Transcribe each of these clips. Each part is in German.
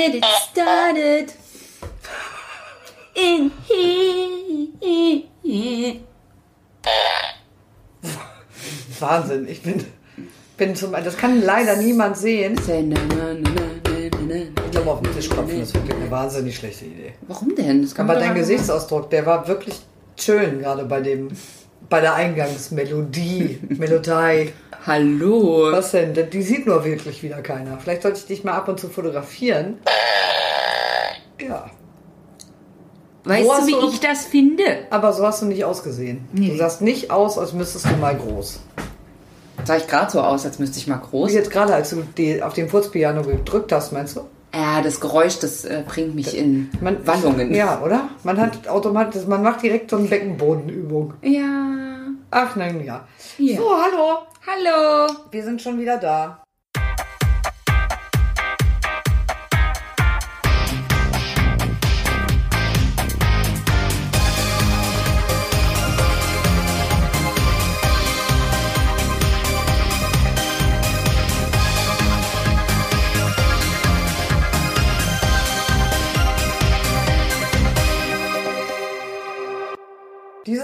get it started in here. Wahnsinn, ich bin, bin zum, das kann leider niemand sehen. Ich glaube, auf den Tisch klopfen ist wirklich eine wahnsinnig schlechte Idee. Warum denn? Das kann Aber dein Gesichtsausdruck, der war wirklich schön, gerade bei dem, bei der Eingangsmelodie, Melodie. Hallo. Was denn? Die sieht nur wirklich wieder keiner. Vielleicht sollte ich dich mal ab und zu fotografieren. Ja. Weißt Wo du, wie du- ich das finde? Aber so hast du nicht ausgesehen. Du sahst nicht aus, als müsstest du mal groß. Sah ich gerade so aus, als müsste ich mal Wie groß. jetzt gerade, als du die auf dem Furzpiano gedrückt hast, meinst du? Ja, das Geräusch, das äh, bringt mich in Man, Wallungen. Ja, oder? Man hat automatisch, man macht direkt so eine Beckenbodenübung. Ja. Ach nein, ja. Ja. So, hallo. Hallo. Wir sind schon wieder da.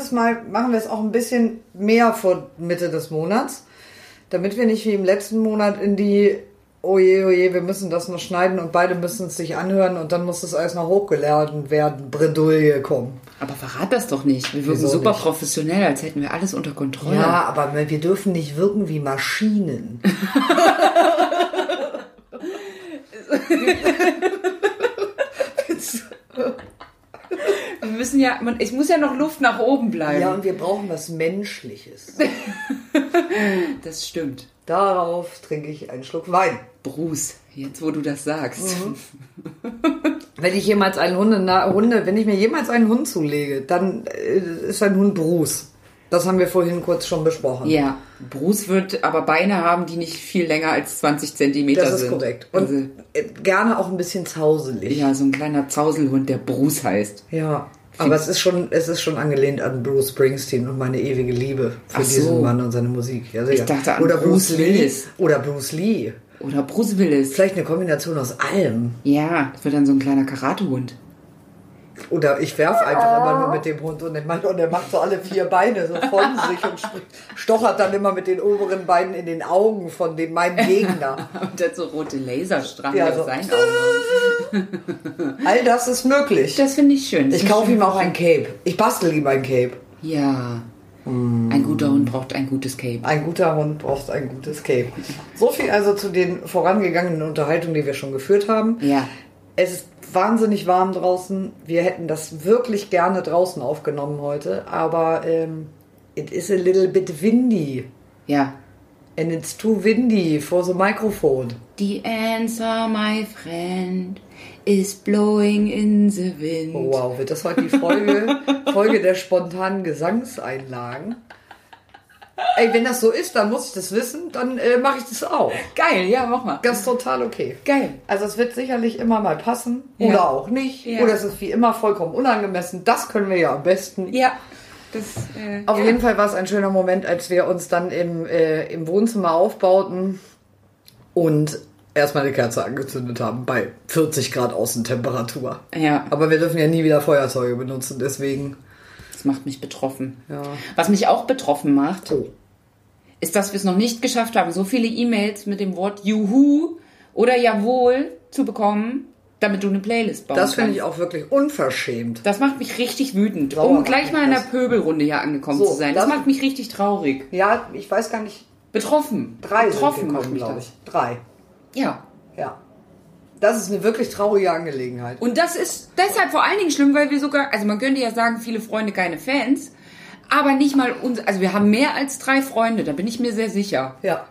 Dieses Mal machen wir es auch ein bisschen mehr vor Mitte des Monats, damit wir nicht wie im letzten Monat in die Oje, oje, wir müssen das noch schneiden und beide müssen es sich anhören und dann muss es alles noch hochgeladen werden, Bredouille kommen. Aber verrat das doch nicht. Wir wirken Wieso super nicht? professionell, als hätten wir alles unter Kontrolle. Ja, aber wir dürfen nicht wirken wie Maschinen. Wir müssen ja, man, es muss ja noch Luft nach oben bleiben. Ja, und wir brauchen was Menschliches. Das stimmt. Darauf trinke ich einen Schluck Wein. Bruce, jetzt wo du das sagst. Mhm. Wenn ich jemals einen Hunde, na, Hunde, wenn ich mir jemals einen Hund zulege, dann äh, ist ein Hund Bruce. Das haben wir vorhin kurz schon besprochen. Ja, Bruce wird aber Beine haben, die nicht viel länger als 20 Zentimeter das ist sind. korrekt. Und Also, äh, gerne auch ein bisschen zauselig. ja, so ein kleiner Zauselhund, der Bruce heißt. Ja. Aber es ist schon, es ist schon angelehnt an Bruce Springsteen und meine ewige Liebe für so. diesen Mann und seine Musik. Ja. Ich dachte an Oder Bruce Lee. Willis. Oder Bruce Lee. Oder Bruce Willis. Vielleicht eine Kombination aus allem. Ja, das wird dann so ein kleiner Karatehund. Oder ich werf einfach immer nur mit dem Hund und, ich mein, und er macht so alle vier Beine so von sich und stochert dann immer mit den oberen Beinen in den Augen von dem meinem Gegner. Und hat so rote Laserstrahlen Ja, auf so. seinen Augen. All das ist möglich. Das finde ich schön. Das Ich kaufe ihm auch ein Cape. Ich bastel ihm ein Cape. Ja. Ein guter Hund braucht ein gutes Cape. Ein guter Hund braucht ein gutes Cape. So viel also zu den vorangegangenen Unterhaltungen, die wir schon geführt haben. Ja. Es ist wahnsinnig warm draußen. Wir hätten das wirklich gerne draußen aufgenommen heute, aber ähm, it is a little bit windy. Ja. And it's too windy for the microphone. The answer, my friend, is blowing in the wind. Oh, wow, wird das heute die Folge, Folge der spontanen Gesangseinlagen? Ey, wenn das so ist, dann muss ich das wissen, dann äh, mache ich das auch. Geil, ja, mach mal. Das ist total okay. Geil. Also es wird sicherlich immer mal passen Ja. oder auch nicht. Ja. Oder es ist wie immer vollkommen unangemessen. Das können wir ja am besten. Ja. Das, äh, Auf ja. jeden Fall war es ein schöner Moment, als wir uns dann im, äh, im Wohnzimmer aufbauten und erstmal eine Kerze angezündet haben bei 40 Grad Außentemperatur. Ja, Aber wir dürfen ja nie wieder Feuerzeuge benutzen, deswegen. Macht mich betroffen. Ja. Was mich auch betroffen macht, Oh. ist, dass wir es noch nicht geschafft haben, so viele E-Mails mit dem Wort Juhu oder Jawohl zu bekommen, damit du eine Playlist bauen Das finde ich auch wirklich unverschämt. Das macht mich richtig wütend, Sauer um gleich mal in der. Pöbelrunde hier angekommen So, zu sein. Das, das- macht mich richtig traurig. Ja, ich weiß gar nicht. Betroffen. Drei Betroffen sind gekommen, glaube ich. Drei. Ja. Ja. Das ist eine wirklich traurige Angelegenheit. Und das ist deshalb vor allen Dingen schlimm, weil wir sogar, also man könnte ja sagen, viele Freunde, keine Fans, aber nicht mal uns, also wir haben mehr als drei Freunde, da bin ich mir sehr sicher. Ja.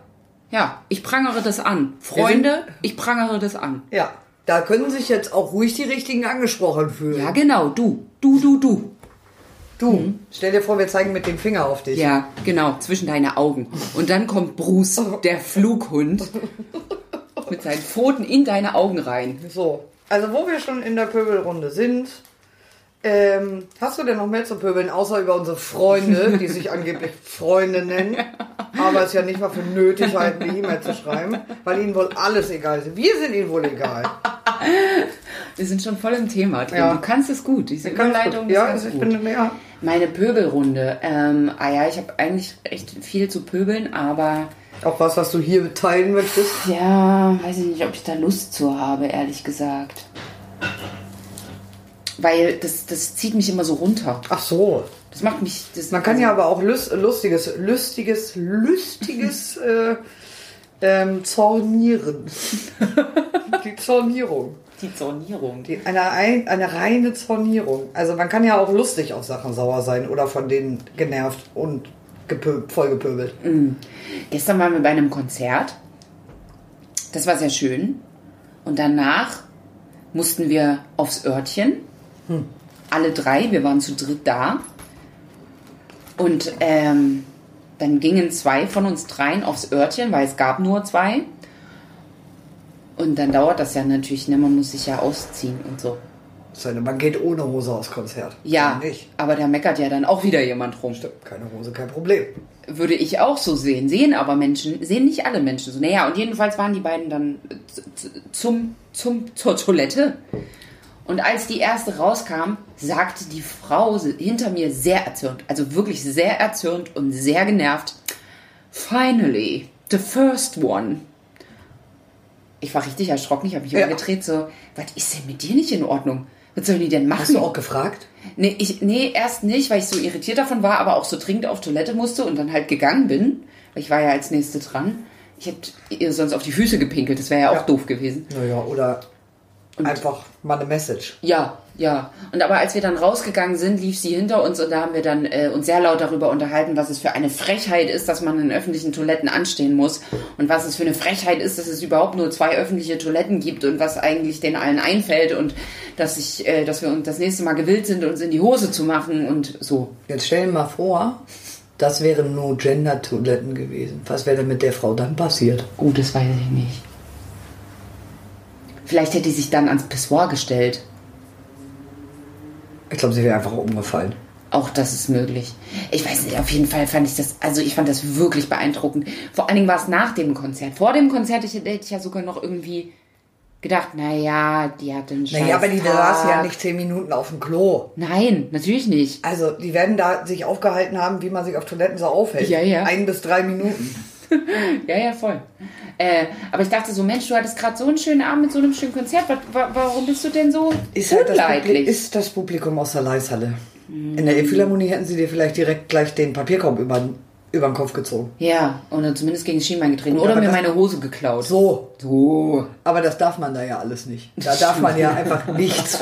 Ja, ich prangere das an. Freunde, ich prangere das an. Ja. Da können sich jetzt auch ruhig die Richtigen angesprochen fühlen. Ja, genau, du, du, du, du. Du, stell dir vor, wir zeigen mit dem Finger auf dich. Ja, genau, zwischen deine Augen. Und dann kommt Bruce, der Flughund, mit seinen Pfoten in deine Augen rein. So, also wo wir schon in der Pöbelrunde sind, ähm, hast du denn noch mehr zu pöbeln, außer über unsere Freunde, die sich angeblich Freunde nennen, aber es ja nicht mal für nötig halten, eine E-Mail zu schreiben, weil ihnen wohl alles egal ist. Wir sind ihnen wohl egal. Wir sind schon voll im Thema drin. Ja. Du kannst es gut. Diese Überleitung ja, ist ganz ich gut. bin, ja. Meine Pöbelrunde. Ähm, ah ja, ich habe eigentlich echt viel zu pöbeln, aber Auch was, was du hier teilen möchtest. ja, weiß ich nicht, ob ich da Lust zu habe, ehrlich gesagt. Weil das, das zieht mich immer so runter. Ach so. Das macht mich. Das, Man kann ja aber auch lust, lustiges, lustiges, lustiges äh, ähm, Zornieren. Die Zornierung. die Zornierung. Die, eine, ein- eine reine Zornierung. Also man kann ja auch lustig auf Sachen sauer sein oder von denen genervt und gepö vollgepöbelt. Gestern waren wir bei einem Konzert. Das war sehr schön. Und danach mussten wir aufs Örtchen. Alle drei, wir waren zu dritt da. Und ähm, dann gingen zwei von uns dreien aufs Örtchen, weil es gab nur zwei. Und dann dauert das ja natürlich, ne? man muss sich ja ausziehen und so. Seine, man geht ohne Hose aufs Konzert. Ja, Nicht. aber da meckert ja dann auch wieder jemand rum. Stimmt, keine Hose, kein Problem. Würde ich auch so sehen. Sehen aber Menschen, sehen nicht alle Menschen so. Naja, und jedenfalls waren die beiden dann zum, zum, zur Toilette. Und als die erste rauskam, sagte die Frau hinter mir sehr erzürnt, also wirklich sehr erzürnt und sehr genervt, Finally, the first one. Ich war richtig erschrocken, ich habe mich Ja. umgedreht, so, was ist denn mit dir nicht in Ordnung? Was sollen die denn machen? Hast du auch gefragt? Nee, ich, nee, erst nicht, weil ich so irritiert davon war, aber auch so dringend auf Toilette musste und dann halt gegangen bin. Weil ich war ja als Nächste dran. Ich hätte ihr sonst auf die Füße gepinkelt, das wäre ja auch Ja. doof gewesen. Naja, oder einfach mal eine Message. Ja, ja. Und aber als wir dann rausgegangen sind, lief sie hinter uns und da haben wir dann äh, uns sehr laut darüber unterhalten, was es für eine Frechheit ist, dass man in öffentlichen Toiletten anstehen muss und was es für eine Frechheit ist, dass es überhaupt nur zwei öffentliche Toiletten gibt und was eigentlich den allen einfällt und dass ich, äh, dass wir uns das nächste Mal gewillt sind, uns in die Hose zu machen und so. Jetzt stell dir mal vor, das wären No-Gender-Toiletten gewesen. Was wäre denn mit der Frau dann passiert? Oh, das weiß ich nicht. Vielleicht hätte sie sich dann ans Pissoir gestellt. Ich glaube, sie wäre einfach umgefallen. Auch das ist möglich. Ich weiß nicht, auf jeden Fall fand ich das, also ich fand das wirklich beeindruckend. Vor allen Dingen war es nach dem Konzert. Vor dem Konzert hätte ich ja sogar noch irgendwie gedacht, naja, die hat einen Scheiß Naja, aber die saßen ja nicht zehn Minuten auf dem Klo. Nein, natürlich nicht. Also, die werden da sich aufgehalten haben, wie man sich auf Toiletten so aufhält. Ja, ja. Ein bis drei Minuten. Ja, ja, voll. Äh, aber ich dachte so, Mensch, du hattest gerade so einen schönen Abend mit so einem schönen Konzert. Wa- wa- Warum bist du denn so Ist halt das, Publikum, ist das Publikum aus der Leishalle. In der Philharmonie hätten sie dir vielleicht direkt gleich den Papierkorb über, über den Kopf gezogen. ja, oder zumindest gegen das Schienbein getreten. Oder aber mir meine Hose geklaut. So, So. aber das darf man da ja alles nicht. Da darf man ja einfach nichts.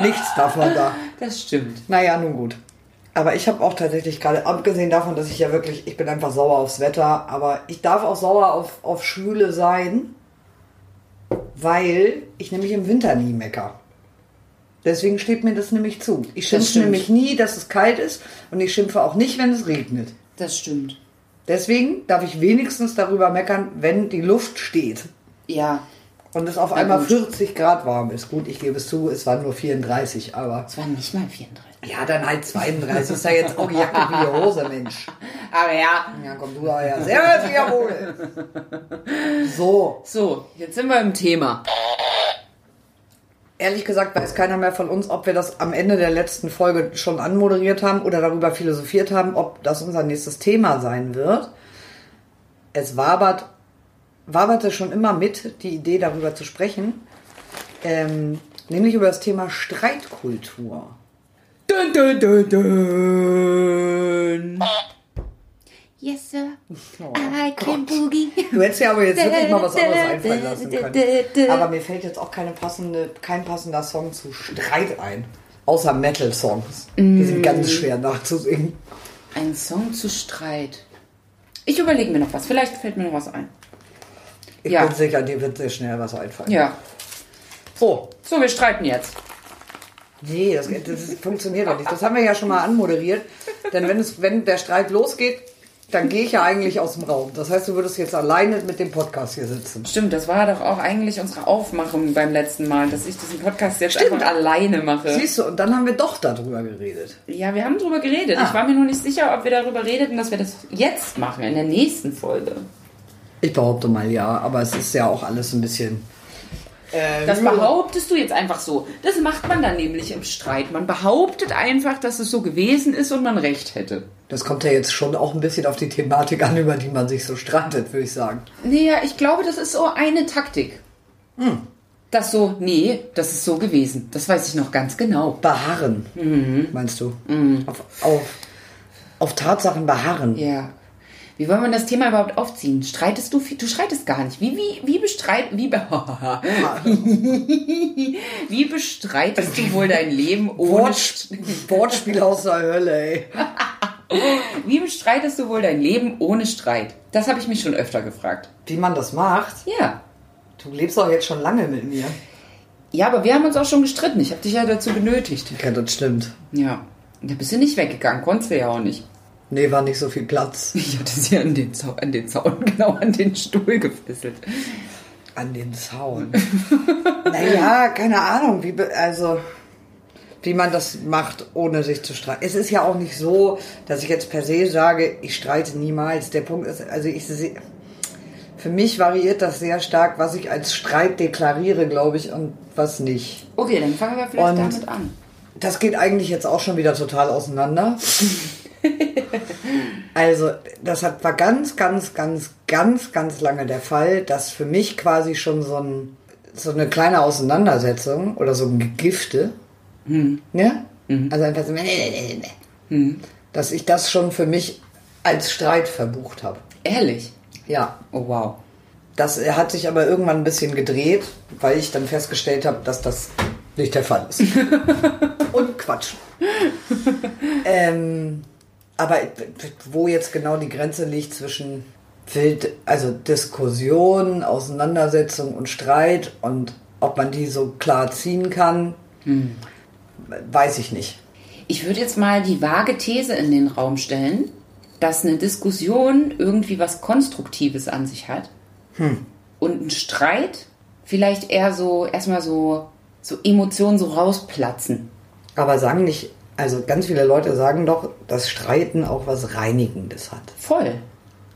Nichts darf man da. Das stimmt. Naja, nun gut. Aber ich habe auch tatsächlich gerade, abgesehen davon, dass ich ja wirklich, ich bin einfach sauer aufs Wetter, aber ich darf auch sauer auf, auf Schwüle sein, weil ich nämlich im Winter nie mecker. Deswegen steht mir das nämlich zu. Ich schimpfe nämlich nie, dass es kalt ist und ich schimpfe auch nicht, wenn es regnet. Das stimmt. Deswegen darf ich wenigstens darüber meckern, wenn die Luft steht Ja, und es auf einmal gut. 40 Grad warm ist. Gut, ich gebe es zu, es waren nur 34, aber es waren nicht mal 34. ja, dann halt 32. Ist ja jetzt auch Jacke wie die Hose, Mensch. Aber ja. Ja, komm du da ja. Sehr jawohl. So, So, jetzt sind wir im Thema. ehrlich gesagt weiß keiner mehr von uns, ob wir das am Ende der letzten Folge schon anmoderiert haben oder darüber philosophiert haben, ob das unser nächstes Thema sein wird. Es wabert, waberte schon immer mit, die Idee darüber zu sprechen. Ähm, nämlich über das Thema Streitkultur. Dun, dun, dun, dun. Yes, sir. I can boogie. Du hättest ja aber jetzt wirklich mal was anderes einfallen lassen können. Aber mir fällt jetzt auch keine passende, kein passender Song zu Streit ein. Außer Metal-Songs. Die sind ganz schwer nachzusingen. Ein Song zu Streit. Ich überlege mir noch was. Vielleicht fällt mir noch was ein. Ich Ja. bin sicher, dir wird sehr schnell was einfallen. Ja. So. So, wir streiten jetzt. Nee, das, das funktioniert doch nicht. Das haben wir ja schon mal anmoderiert. Denn wenn, es, wenn der Streit losgeht, dann gehe ich ja eigentlich aus dem Raum. Das heißt, du würdest jetzt alleine mit dem Podcast hier sitzen. Stimmt, das war doch auch eigentlich unsere Aufmachung beim letzten Mal, dass ich diesen Podcast jetzt Stimmt. einfach alleine mache. Siehst du, und dann haben wir doch darüber geredet. Ja, wir haben drüber geredet. Ah. Ich war mir nur nicht sicher, ob wir darüber redeten, dass wir das jetzt machen, in der nächsten Folge. Ich behaupte mal ja, aber es ist ja auch alles ein bisschen Äh, Das behauptest du jetzt einfach so. Das macht man dann nämlich im Streit. Man behauptet einfach, dass es so gewesen ist und man recht hätte. Das kommt ja jetzt schon auch ein bisschen auf die Thematik an, über die man sich so streitet, würde ich sagen. Nee, ja, ich glaube, das ist so eine Taktik. Das so, nee, das ist so gewesen. Das weiß ich noch ganz genau. Beharren, meinst du? Auf, auf, auf Tatsachen beharren. Ja. Wie wollen wir das Thema überhaupt aufziehen? Streitest du viel? Du streitest gar nicht. Wie, wie, wie bestreit, wie, be wie bestreitest du wohl dein Leben ohne, Wort, Wortspiel aus der Hölle, ey. wie bestreitest du wohl dein Leben ohne Streit? Das habe ich mich schon öfter gefragt. Wie man das macht? Ja. Du lebst doch jetzt schon lange mit mir. Ja, aber wir haben uns auch schon gestritten. Ich habe dich ja dazu genötigt. Ja, das stimmt. Ja. Da bist du nicht weggegangen. Konntest du ja auch nicht. Nee, war nicht so viel Platz. Ich hatte sie an den, Zaun, an den Zaun, genau an den Stuhl gefesselt. An den Zaun. naja, keine Ahnung, wie, also, wie man das macht, ohne sich zu streiten. Es ist ja auch nicht so, dass ich jetzt per se sage, ich streite niemals. Der Punkt ist, also ich sehe, für mich variiert das sehr stark, was ich als Streit deklariere, glaube ich, und was nicht. Okay, dann fangen wir vielleicht Und- damit an. Das geht eigentlich jetzt auch schon wieder total auseinander. Also, das hat, war ganz, ganz, ganz, ganz, ganz lange der Fall, dass für mich quasi schon so, ein, so eine kleine Auseinandersetzung oder so ein Gegifte, ja? Also einfach so, dass ich das schon für mich als Streit verbucht habe. Ehrlich? Ja. Oh, wow. Das hat sich aber irgendwann ein bisschen gedreht, weil ich dann festgestellt habe, dass das nicht der Fall ist. Und Quatsch. ähm, aber wo jetzt genau die Grenze liegt zwischen Wild, also Diskussion, Auseinandersetzung und Streit und ob man die so klar ziehen kann, weiß ich nicht. Ich würde jetzt mal die vage These in den Raum stellen, dass eine Diskussion irgendwie was Konstruktives an sich hat. Und ein Streit vielleicht eher so, erstmal so, so Emotionen so rausplatzen. Aber sagen nicht, also ganz viele Leute sagen doch, dass Streiten auch was Reinigendes hat. Voll.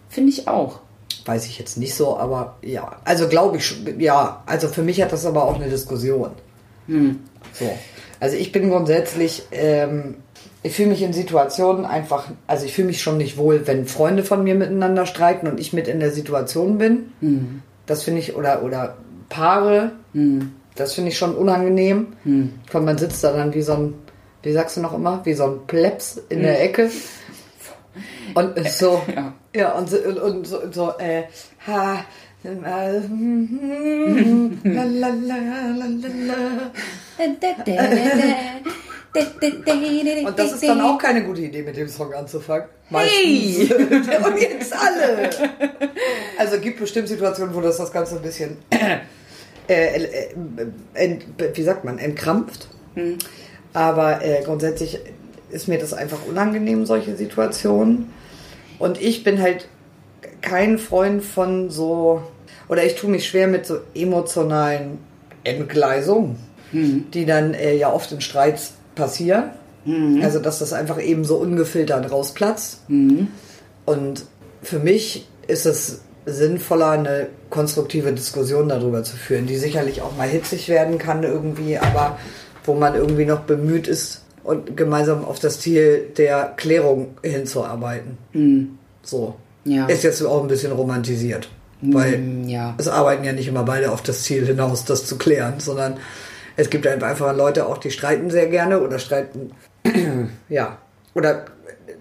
Finde ich auch. Weiß ich jetzt nicht so, aber ja. Also glaube ich, schon, ja. Also für mich hat das aber auch eine Diskussion. So. Also ich bin grundsätzlich, ähm, ich fühle mich in Situationen einfach, also ich fühle mich schon nicht wohl, wenn Freunde von mir miteinander streiten und ich mit in der Situation bin. Das finde ich, oder, oder Paare, das finde ich schon unangenehm. Weil man sitzt da dann wie so ein, wie sagst du noch immer, wie so ein Plebs in der Ecke. Und so, Ja. ja, und so, und, so, so äh, ha, äh. Und das ist dann auch keine gute Idee, mit dem Song anzufangen. Meistens. Und jetzt alle. Also gibt bestimmt Situationen, wo das das Ganze ein bisschen, äh, äh, ent, wie sagt man, entkrampft. Aber äh, grundsätzlich ist mir das einfach unangenehm, solche Situationen. Und ich bin halt kein Freund von so, oder ich tue mich schwer mit so emotionalen Entgleisungen, die dann äh, ja oft in Streits passieren. Also, dass das einfach eben so ungefiltert rausplatzt. Und für mich ist es sinnvoller, eine konstruktive Diskussion darüber zu führen, die sicherlich auch mal hitzig werden kann irgendwie, aber wo man irgendwie noch bemüht ist, und gemeinsam auf das Ziel der Klärung hinzuarbeiten. So. Ja. Ist jetzt auch ein bisschen romantisiert. Weil Mm, ja. es arbeiten ja nicht immer beide auf das Ziel hinaus, das zu klären, sondern es gibt einfach Leute auch, die streiten sehr gerne oder streiten, ja, oder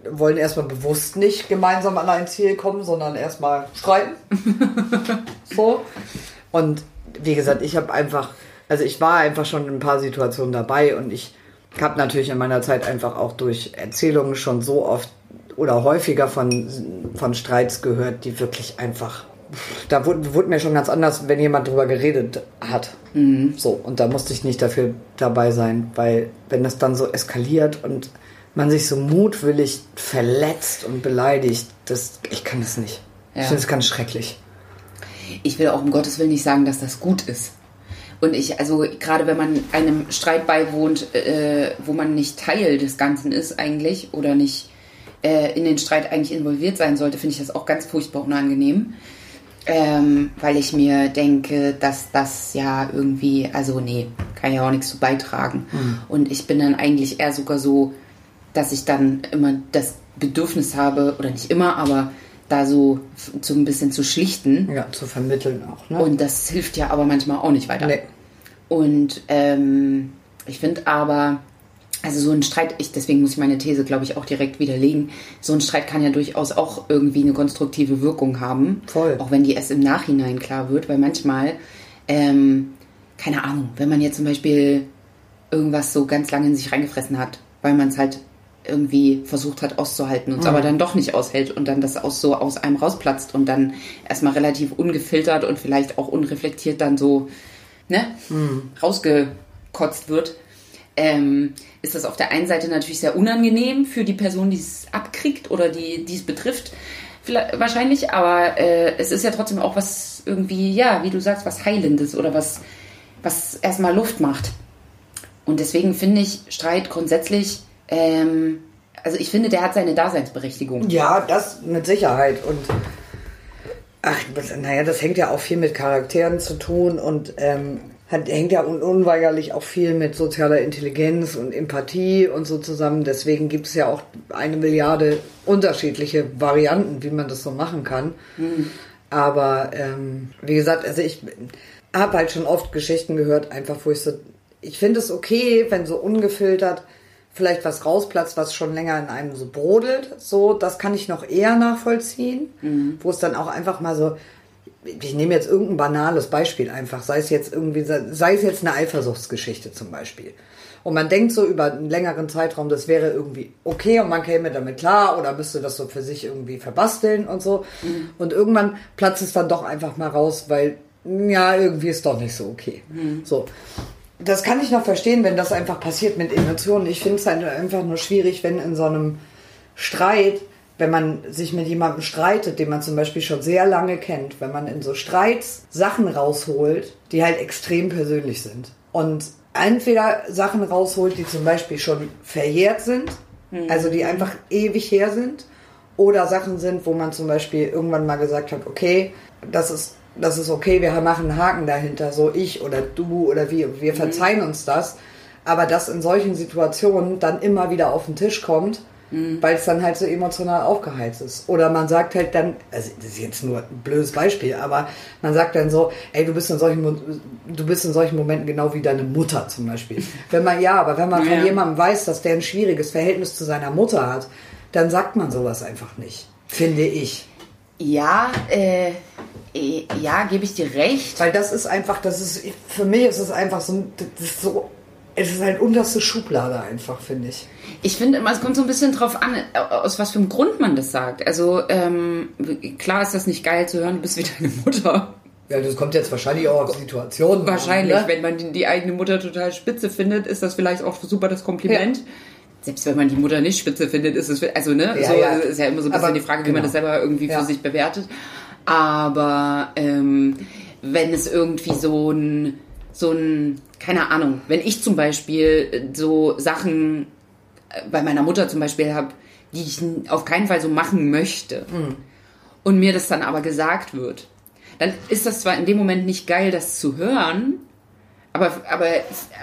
wollen erstmal bewusst nicht gemeinsam an ein Ziel kommen, sondern erstmal streiten. so. Und wie gesagt, ich habe einfach, also ich war einfach schon in ein paar Situationen dabei und ich habe natürlich in meiner Zeit einfach auch durch Erzählungen schon so oft oder häufiger von, von Streits gehört, die wirklich einfach. Da wurde, wurde mir schon ganz anders, wenn jemand drüber geredet hat. So, und da musste ich nicht dafür dabei sein, weil wenn das dann so eskaliert und man sich so mutwillig verletzt und beleidigt, das, ich kann das nicht. Ja. Ich finde es ganz schrecklich. Ich will auch um Gottes Willen nicht sagen, dass das gut ist. Und ich, also gerade wenn man einem Streit beiwohnt, äh, wo man nicht Teil des Ganzen ist eigentlich oder nicht äh, in den Streit eigentlich involviert sein sollte, finde ich das auch ganz furchtbar unangenehm. ähm, weil ich mir denke, dass das ja irgendwie, also nee, kann ja auch nichts zu beitragen. Und ich bin dann eigentlich eher sogar so, dass ich dann immer das Bedürfnis habe, oder nicht immer, aber da so, so ein bisschen zu schlichten. Ja, zu vermitteln auch, ne? Und das hilft ja aber manchmal auch nicht weiter. Nee. Und ähm, ich finde aber, also so ein Streit, ich, deswegen muss ich meine These, glaube ich, auch direkt widerlegen. So ein Streit kann ja durchaus auch irgendwie eine konstruktive Wirkung haben. Voll. Auch wenn die erst im Nachhinein klar wird, weil manchmal, ähm, keine Ahnung, wenn man jetzt zum Beispiel irgendwas so ganz lange in sich reingefressen hat, weil man es halt irgendwie versucht hat auszuhalten und es aber dann doch nicht aushält und dann das aus so aus einem rausplatzt und dann erstmal relativ ungefiltert und vielleicht auch unreflektiert dann so ne, rausgekotzt wird, ähm, ist das auf der einen Seite natürlich sehr unangenehm für die Person, die es abkriegt oder die, die es betrifft, vielleicht, wahrscheinlich, aber äh, es ist ja trotzdem auch was irgendwie, ja, wie du sagst, was Heilendes oder was, was erstmal Luft macht. Und deswegen finde ich Streit grundsätzlich, ähm, also ich finde, der hat seine Daseinsberechtigung. Ja, das mit Sicherheit. Und ach, naja, das hängt ja auch viel mit Charakteren zu tun und ähm, hat, hängt ja un unweigerlich auch viel mit sozialer Intelligenz und Empathie und so zusammen. Deswegen gibt es ja auch eine Milliarde unterschiedliche Varianten, wie man das so machen kann. Aber ähm, wie gesagt, also ich habe halt schon oft Geschichten gehört, einfach wo ich so, ich finde es okay, wenn so ungefiltert vielleicht was rausplatzt, was schon länger in einem so brodelt. So, das kann ich noch eher nachvollziehen, wo es dann auch einfach mal so, ich nehme jetzt irgendein banales Beispiel einfach, sei es jetzt irgendwie, sei es jetzt eine Eifersuchtsgeschichte zum Beispiel. Und man denkt so über einen längeren Zeitraum, das wäre irgendwie okay und man käme damit klar oder müsste das so für sich irgendwie verbasteln und so. Und irgendwann platzt es dann doch einfach mal raus, weil, ja, irgendwie ist doch nicht so okay. So. Das kann ich noch verstehen, wenn das einfach passiert mit Emotionen. Ich finde es halt einfach nur schwierig, wenn in so einem Streit, wenn man sich mit jemandem streitet, den man zum Beispiel schon sehr lange kennt, wenn man in so Streits Sachen rausholt, die halt extrem persönlich sind. Und entweder Sachen rausholt, die zum Beispiel schon verjährt sind, also die einfach ewig her sind, oder Sachen sind, wo man zum Beispiel irgendwann mal gesagt hat, okay, das ist, das ist okay, wir machen einen Haken dahinter, so ich oder du oder wir, wir verzeihen uns das, aber das in solchen Situationen dann immer wieder auf den Tisch kommt, weil es dann halt so emotional aufgeheizt ist. Oder man sagt halt dann, also das ist jetzt nur ein blödes Beispiel, aber man sagt dann so, ey, du bist in solchen, du bist in solchen Momenten genau wie deine Mutter zum Beispiel. Wenn man, ja, aber wenn man Ja. von jemandem weiß, dass der ein schwieriges Verhältnis zu seiner Mutter hat, dann sagt man sowas einfach nicht. Finde ich. Ja, äh, ja, gebe ich dir recht. Weil das ist einfach, das ist, für mich ist es einfach so, das ist so, es ist halt unterste Schublade einfach, finde ich. Ich finde immer, es kommt so ein bisschen drauf an, aus was für einem Grund man das sagt. Also, ähm, klar ist das nicht geil zu hören, du bist wie deine Mutter. Ja, das kommt jetzt wahrscheinlich auch auf Situationen. an, Wahrscheinlich, ne? wenn man die, die eigene Mutter total spitze findet, ist das vielleicht auch super das Kompliment. Selbst wenn man die Mutter nicht spitze findet, ist es, also ne, Ja, so ja. ist ja immer so ein bisschen Aber die Frage, wie man genau. das selber irgendwie Ja. für sich bewertet. Aber ähm, wenn es irgendwie so ein, so ein, keine Ahnung, wenn ich zum Beispiel so Sachen äh, bei meiner Mutter zum Beispiel habe, die ich auf keinen Fall so machen möchte und mir das dann aber gesagt wird, dann ist das zwar in dem Moment nicht geil, das zu hören, aber, aber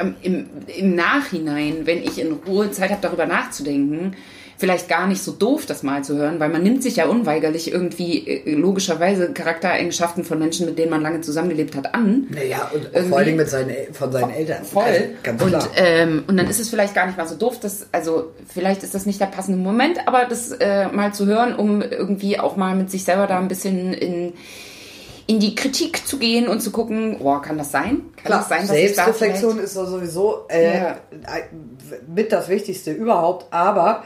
ähm, im, im Nachhinein, wenn ich in Ruhe Zeit habe, darüber nachzudenken, vielleicht gar nicht so doof, das mal zu hören, weil man nimmt sich ja unweigerlich irgendwie äh, logischerweise Charaktereigenschaften von Menschen, mit denen man lange zusammengelebt hat, an. Naja, und Irgendwie- vor allem mit seinen, von seinen Eltern. Voll. Also, ganz und, klar. ähm, und dann ist es vielleicht gar nicht mal so doof, dass, also vielleicht ist das nicht der passende Moment, aber das äh, mal zu hören, um irgendwie auch mal mit sich selber da ein bisschen in, in die Kritik zu gehen und zu gucken, oh, kann das sein? Kann Klar, das sein, dass ich da Selbstreflexion vielleicht- ist sowieso äh, Ja. mit das Wichtigste überhaupt. Aber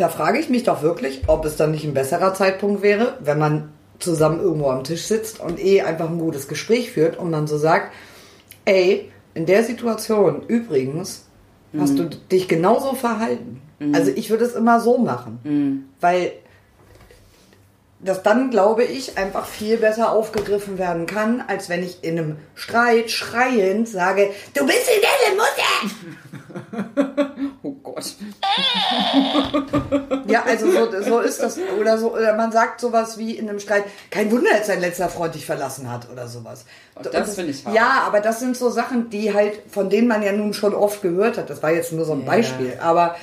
da frage ich mich doch wirklich, ob es dann nicht ein besserer Zeitpunkt wäre, wenn man zusammen irgendwo am Tisch sitzt und eh einfach ein gutes Gespräch führt und man so sagt, ey, in der Situation übrigens hast du dich genauso verhalten. Also ich würde es immer so machen, weil das dann, glaube ich, einfach viel besser aufgegriffen werden kann, als wenn ich in einem Streit schreiend sage, du bist wie deine Mutter. Gott. Ja, also so, so ist das. Oder so, oder man sagt sowas wie in einem Streit, kein Wunder, dass sein letzter Freund dich verlassen hat oder sowas. Auch das finde ich wahr. Ja, aber das sind so Sachen, die halt, von denen man ja nun schon oft gehört hat. Das war jetzt nur so ein Ja. Beispiel. Aber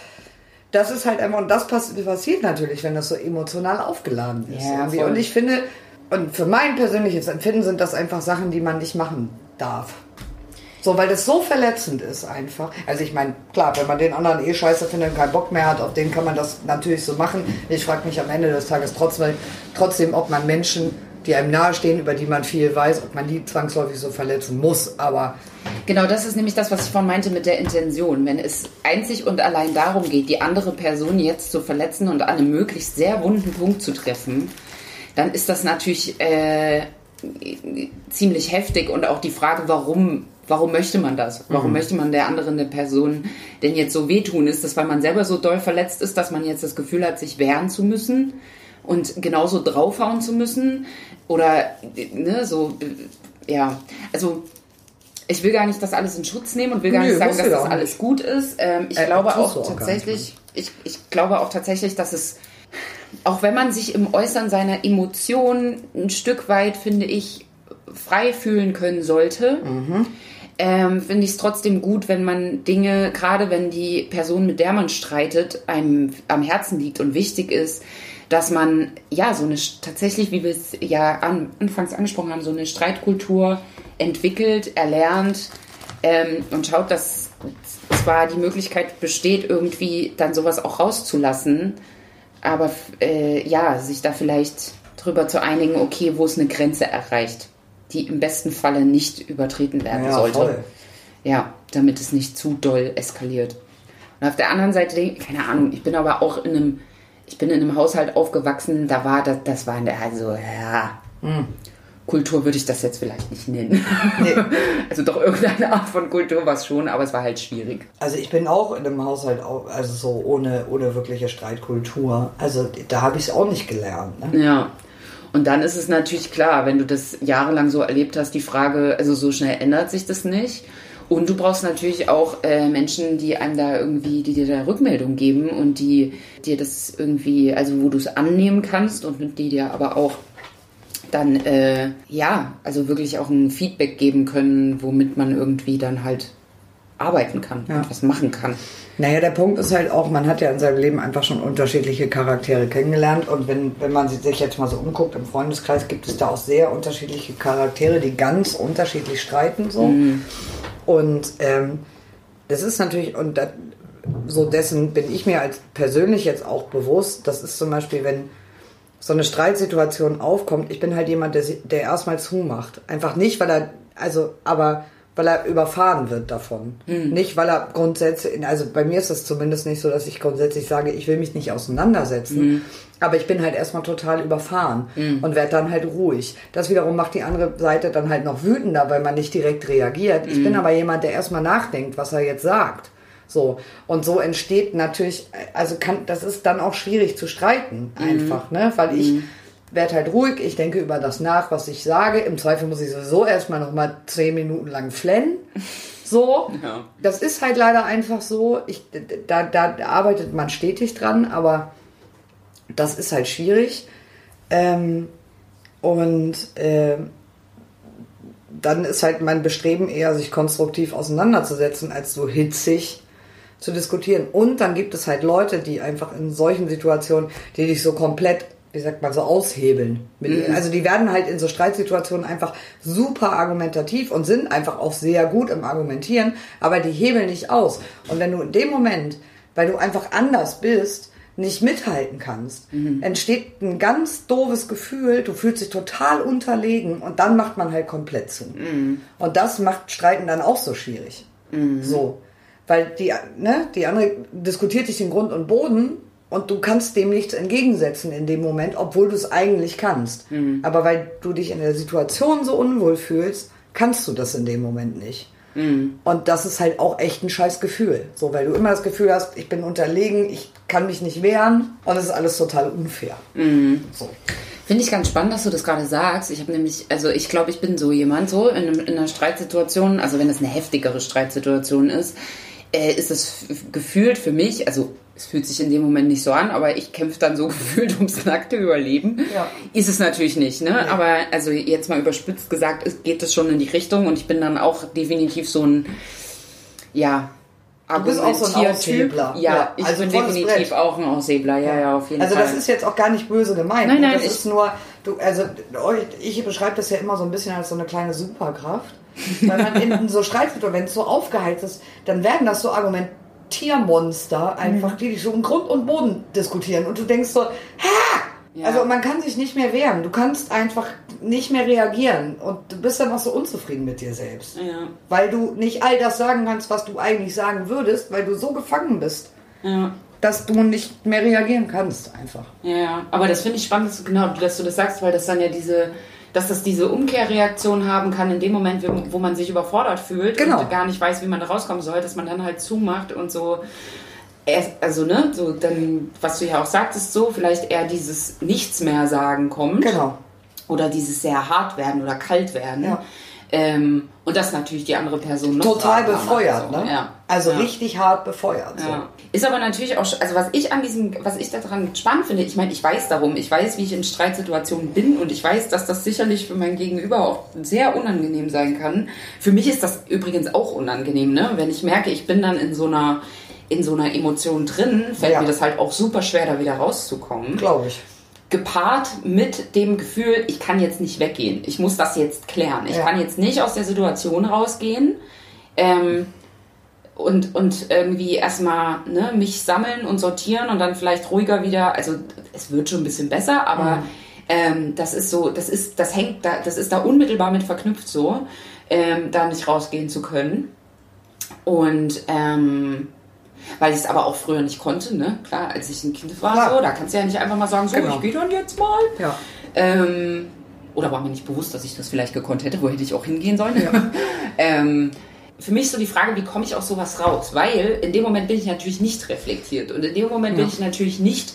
das ist halt einfach, und das pass passiert natürlich, wenn das so emotional aufgeladen ist. Ja, und ich finde, und für mein persönliches Empfinden sind das einfach Sachen, die man nicht machen darf. So, weil das so verletzend ist einfach. Also ich meine, klar, wenn man den anderen eh scheiße findet und keinen Bock mehr hat, auf den kann man das natürlich so machen. Ich frage mich am Ende des Tages trotzdem, trotzdem, ob man Menschen, die einem nahestehen, über die man viel weiß, ob man die zwangsläufig so verletzen muss. Aber Genau, das ist nämlich das, was ich vorhin meinte mit der Intention. Wenn es einzig und allein darum geht, die andere Person jetzt zu verletzen und an einem möglichst sehr wunden Punkt zu treffen, dann ist das natürlich äh, ziemlich heftig und auch die Frage, warum, warum möchte man das? Warum möchte man der anderen Person denn jetzt so wehtun? Ist das, weil man selber so doll verletzt ist, dass man jetzt das Gefühl hat, sich wehren zu müssen und genauso draufhauen zu müssen? Oder, ne, so, ja, also ich will gar nicht das alles in Schutz nehmen und will gar Nö, nicht sagen, dass das alles gut ist. Ähm, ich Äh, glaube auch auch tatsächlich, ich, ich glaube auch tatsächlich, dass es, auch wenn man sich im Äußern seiner Emotionen ein Stück weit, finde ich, frei fühlen können sollte, ähm, finde ich es trotzdem gut, wenn man Dinge, gerade wenn die Person, mit der man streitet, einem am Herzen liegt und wichtig ist, dass man ja so eine tatsächlich, wie wir es ja an, anfangs angesprochen haben, so eine Streitkultur entwickelt, erlernt ähm, und schaut, dass zwar die Möglichkeit besteht, irgendwie dann sowas auch rauszulassen, aber äh, ja, sich da vielleicht drüber zu einigen, okay, wo es eine Grenze erreicht, die im besten Falle nicht übertreten werden Ja, sollte. voll. Ja, damit es nicht zu doll eskaliert. Und auf der anderen Seite, keine Ahnung, ich bin aber auch in einem, ich bin in einem Haushalt aufgewachsen, da war das, das war in der, also, ja, Kultur würde ich das jetzt vielleicht nicht nennen. also doch irgendeine Art von Kultur war es schon, aber es war halt schwierig. Also ich bin auch in einem Haushalt, also so ohne, ohne wirkliche Streitkultur. Also da habe ich es auch nicht gelernt. Ne? Ja. Und dann ist es natürlich klar, wenn du das jahrelang so erlebt hast, die Frage, also so schnell ändert sich das nicht. Und du brauchst natürlich auch äh, Menschen, die einem da irgendwie, die dir da Rückmeldung geben und die dir das irgendwie, also wo du es annehmen kannst und die dir aber auch dann, äh, ja, also wirklich auch ein Feedback geben können, womit man irgendwie dann halt arbeiten kann Ja. und was machen kann. Naja, der Punkt ist halt auch, man hat ja in seinem Leben einfach schon unterschiedliche Charaktere kennengelernt. Und wenn, wenn man sich jetzt mal so umguckt, im Freundeskreis gibt es da auch sehr unterschiedliche Charaktere, die ganz unterschiedlich streiten. So. Und ähm, das ist natürlich, und das, so dessen bin ich mir als persönlich jetzt auch bewusst, das ist zum Beispiel, wenn so eine Streitsituation aufkommt, ich bin halt jemand, der, der erstmal zumacht. Einfach nicht, weil er, also, aber weil er überfahren wird davon. Nicht, weil er grundsätzlich, also bei mir ist das zumindest nicht so, dass ich grundsätzlich sage, ich will mich nicht auseinandersetzen. Aber ich bin halt erstmal total überfahren und werde dann halt ruhig. Das wiederum macht die andere Seite dann halt noch wütender, weil man nicht direkt reagiert. Ich bin aber jemand, der erstmal nachdenkt, was er jetzt sagt. So. Und so entsteht natürlich, also kann, das ist dann auch schwierig zu streiten, einfach, ne? Weil ich werde halt ruhig, ich denke über das nach, was ich sage. Im Zweifel muss ich sowieso erstmal nochmal zehn Minuten lang flennen. So. Ja. Das ist halt leider einfach so. Ich, da, da arbeitet man stetig dran, aber das ist halt schwierig. Ähm, und ähm, dann ist halt mein Bestreben eher, sich konstruktiv auseinanderzusetzen, als so hitzig zu diskutieren. Und dann gibt es halt Leute, die einfach in solchen Situationen, die dich so komplett, wie sagt man, so aushebeln. Mit, Also die werden halt in so Streitsituationen einfach super argumentativ und sind einfach auch sehr gut im Argumentieren, aber die hebeln dich aus. Und wenn du in dem Moment, weil du einfach anders bist, nicht mithalten kannst, entsteht ein ganz doofes Gefühl, du fühlst dich total unterlegen und dann macht man halt komplett zu. Und das macht Streiten dann auch so schwierig. So. Weil die, ne, die andere diskutiert dich den Grund und Boden und du kannst dem nichts entgegensetzen in dem Moment, obwohl du es eigentlich kannst. Aber weil du dich in der Situation so unwohl fühlst, kannst du das in dem Moment nicht. Und das ist halt auch echt ein scheiß Gefühl. So, weil du immer das Gefühl hast, ich bin unterlegen, ich kann mich nicht wehren und es ist alles total unfair. So. Finde ich ganz spannend, dass du das gerade sagst. Ich habe nämlich, also ich glaube, ich bin so jemand, so in, in einer Streitsituation, also wenn es eine heftigere Streitsituation ist, äh, ist es gefühlt für mich, also es fühlt sich in dem Moment nicht so an, aber ich kämpfe dann so gefühlt ums nackte Überleben. Ja. Ist es natürlich nicht, ne? Nee. Aber also jetzt mal überspitzt gesagt, geht es schon in die Richtung und ich bin dann auch definitiv so ein, ja, Du bist auch so ein Aushebler. Ja, ja ich also bin definitiv Brett. auch ein Aushebler. Ja, ja, auf jeden also Fall. Also das ist jetzt auch gar nicht böse gemeint. Nein, nein, das ist nur, du, also ich beschreibe das ja immer so ein bisschen als so eine kleine Superkraft. Weil man in so Streitsituationen, wenn es so aufgeheizt ist, dann werden das so Argumentiermonster einfach, mhm. die dich so im Grund und Boden diskutieren. Und du denkst so, ha! Ja. Also man kann sich nicht mehr wehren. Du kannst einfach nicht mehr reagieren und du bist dann auch so unzufrieden mit dir selbst. Ja. Weil du nicht all das sagen kannst, was du eigentlich sagen würdest, weil du so gefangen bist. Ja. Dass du nicht mehr reagieren kannst, einfach. Ja, aber das finde ich spannend, dass du, genau, dass du das sagst, weil das dann ja diese, dass das diese Umkehrreaktion haben kann in dem Moment, wo man sich überfordert fühlt genau. und gar nicht weiß, wie man da rauskommen soll, dass man dann halt zumacht und so also ne, so dann, was du ja auch sagtest, so vielleicht eher dieses Nichts mehr sagen kommt. Genau. Oder dieses sehr hart werden oder kalt werden. Ja. Ähm, und das natürlich die andere Person noch total befeuert, so. ne? Ja. Also ja. richtig hart befeuert. So. Ja. Ist aber natürlich auch, also was ich an diesem, was ich daran spannend finde, ich meine, ich weiß darum, ich weiß, wie ich in Streitsituationen bin und ich weiß, dass das sicherlich für mein Gegenüber auch sehr unangenehm sein kann. Für mich ist das übrigens auch unangenehm, ne? Wenn ich merke, ich bin dann in so einer in so einer Emotion drin, fällt mir das halt auch super schwer, da wieder rauszukommen. Glaube ich. Gepaart mit dem Gefühl, ich kann jetzt nicht weggehen. Ich muss das jetzt klären. Ich ja. kann jetzt nicht aus der Situation rausgehen. Ähm, und, und irgendwie erstmal ne, mich sammeln und sortieren und dann vielleicht ruhiger wieder. Also es wird schon ein bisschen besser, aber mhm. ähm, das ist so, das ist, das hängt da, das ist da unmittelbar mit verknüpft so, ähm, da nicht rausgehen zu können. Und ähm, weil ich es aber auch früher nicht konnte, ne? Klar, als ich ein Kind war, Klar. so, da kannst du ja nicht einfach mal sagen, so, genau. ich gehe dann jetzt mal. Ja. Ähm, oder war mir nicht bewusst, dass ich das vielleicht gekonnt hätte, wo hätte ich auch hingehen sollen. Ja. ähm, für mich so die Frage, wie komme ich aus sowas raus? Weil in dem Moment bin ich natürlich nicht reflektiert und in dem Moment ja. bin ich natürlich nicht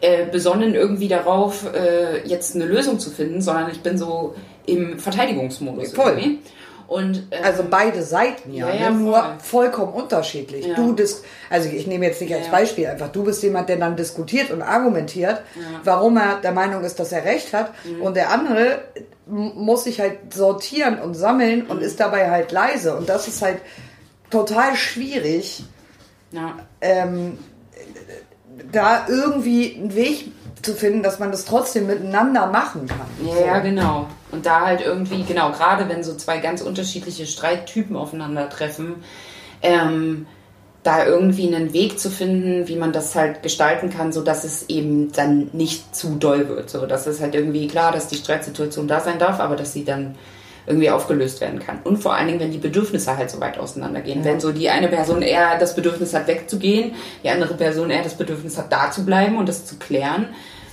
äh, besonnen irgendwie darauf, äh, jetzt eine Lösung zu finden, sondern ich bin so im Verteidigungsmodus. Voll. Irgendwie. Und, ähm, also beide Seiten ja, ja, ja ne? nur vollkommen unterschiedlich. Ja. Du dis also ich nehme jetzt nicht als Beispiel einfach, du bist jemand, der dann diskutiert und argumentiert, warum er der Meinung ist, dass er recht hat mhm. und der andere muss sich halt sortieren und sammeln mhm. und ist dabei halt leise und das ist halt total schwierig. Ähm, da irgendwie einen Weg zu finden, dass man das trotzdem miteinander machen kann. Ja, ja, genau. Und da halt irgendwie, genau, gerade wenn so zwei ganz unterschiedliche Streittypen aufeinandertreffen, ähm, da irgendwie einen Weg zu finden, wie man das halt gestalten kann, so dass es eben dann nicht zu doll wird. So dass es halt irgendwie klar, dass die Streitsituation da sein darf, aber dass sie dann irgendwie aufgelöst werden kann. Und vor allen Dingen, wenn die Bedürfnisse halt so weit auseinandergehen. Ja. Wenn so die eine Person eher das Bedürfnis hat, wegzugehen, die andere Person eher das Bedürfnis hat, da zu bleiben und das zu klären.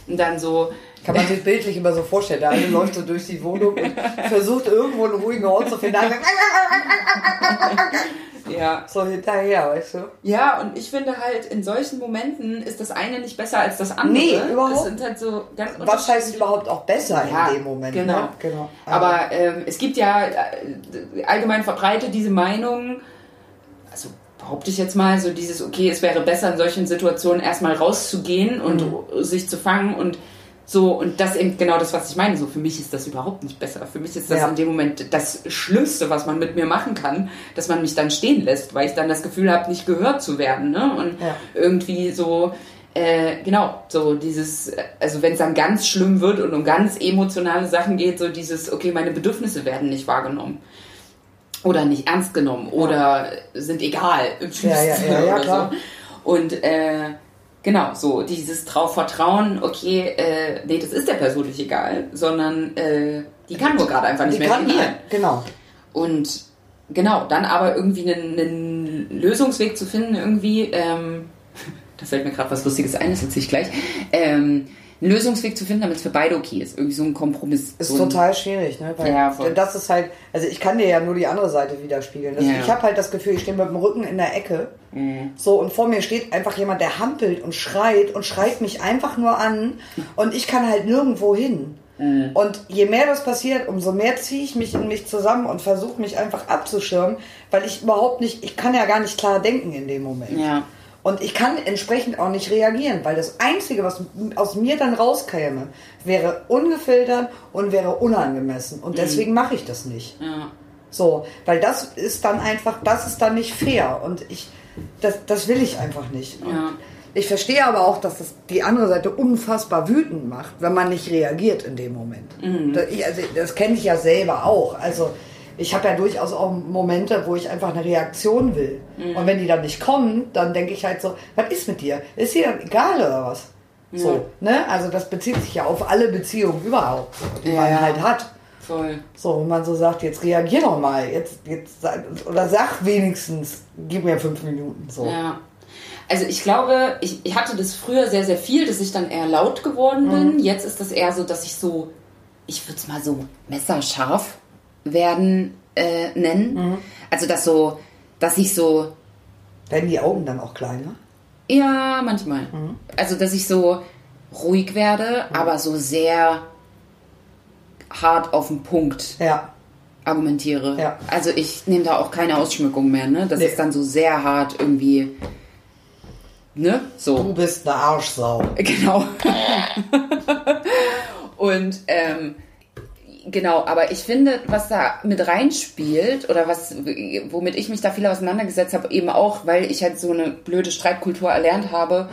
Und dann so. Kann man sich bildlich immer so vorstellen. Der eine läuft so durch die Wohnung und versucht irgendwo einen ruhigen Ort zu finden. Ja. So hinterher, weißt du? Ja, und ich finde halt, in solchen Momenten ist das eine nicht besser als das andere. Nee, überhaupt. Das sind halt so ganz Was heißt überhaupt auch besser ja, in dem Moment? Genau. Ne? genau. Aber ähm, es gibt ja äh, allgemein verbreitet diese Meinung, also behaupte ich jetzt mal, so dieses, okay, es wäre besser in solchen Situationen erstmal rauszugehen und mhm. sich zu fangen und so, und das eben genau das, was ich meine. So, für mich ist das überhaupt nicht besser. Für mich ist das ja. in dem Moment das Schlimmste, was man mit mir machen kann, dass man mich dann stehen lässt, weil ich dann das Gefühl habe, nicht gehört zu werden. Ne? Und ja. irgendwie so, äh, genau, so dieses, also wenn es dann ganz schlimm wird und um ganz emotionale Sachen geht, so dieses, okay, meine Bedürfnisse werden nicht wahrgenommen. Oder nicht ernst genommen oder sind egal im ja, ja, ja, ja, klar. So. Und äh, Genau, so dieses drauf Vertrauen, okay, äh, nee, das ist der Person nicht egal, sondern äh, die kann nur gerade einfach nicht die mehr kann, reagieren. Genau. Und genau, dann aber irgendwie einen, einen Lösungsweg zu finden, irgendwie, ähm, da fällt mir gerade was Lustiges ein, das erzähle ich gleich, ähm, einen Lösungsweg zu finden, damit es für beide okay ist. Irgendwie so ein Kompromiss. Ist so total schwierig, ne? Weil ja, voll. das ist halt, also ich kann dir ja nur die andere Seite widerspiegeln. Das, ja. Ich habe halt das Gefühl, ich stehe mit dem Rücken in der Ecke. Mhm. So, und vor mir steht einfach jemand, der hampelt und schreit und schreit mich einfach nur an und ich kann halt nirgendwo hin. Und je mehr das passiert, umso mehr ziehe ich mich in mich zusammen und versuche mich einfach abzuschirmen, weil ich überhaupt nicht, ich kann ja gar nicht klar denken in dem Moment. Ja. Und ich kann entsprechend auch nicht reagieren, weil das Einzige, was aus mir dann rauskäme, wäre ungefiltert und wäre unangemessen. Und deswegen mache ich das nicht. Ja. So, weil das ist dann einfach, das ist dann nicht fair. Und ich, das, das will ich einfach nicht. Ja. Ich verstehe aber auch, dass das die andere Seite unfassbar wütend macht, wenn man nicht reagiert in dem Moment. Das, ich, also, das kenne ich ja selber auch. Also ich habe ja durchaus auch Momente, wo ich einfach eine Reaktion will. Und wenn die dann nicht kommen, dann denke ich halt so, was ist mit dir? Ist dir dann egal oder was? So, ne? Also das bezieht sich ja auf alle Beziehungen überhaupt, die Ja, man ja. halt hat. Voll. So, wenn man so sagt, jetzt reagier doch mal, jetzt, jetzt oder sag wenigstens, gib mir fünf Minuten. So. Ja. Also ich glaube, ich, ich hatte das früher sehr, sehr viel, dass ich dann eher laut geworden bin. Jetzt ist das eher so, dass ich so, ich würde es mal so messerscharf werden äh, nennen. Also dass so, dass ich so, Werden die Augen dann auch kleiner? ja, manchmal. Also dass ich so ruhig werde, aber so sehr hart auf den Punkt Ja. argumentiere. Ja. Also ich nehme da auch keine Ausschmückung mehr, ne? Das Nee. ist dann so sehr hart irgendwie, ne? So. Du bist eine Arschsau. Genau. Und ähm, genau, aber ich finde, was da mit reinspielt oder was, womit ich mich da viel auseinandergesetzt habe, eben auch, weil ich halt so eine blöde Streitkultur erlernt habe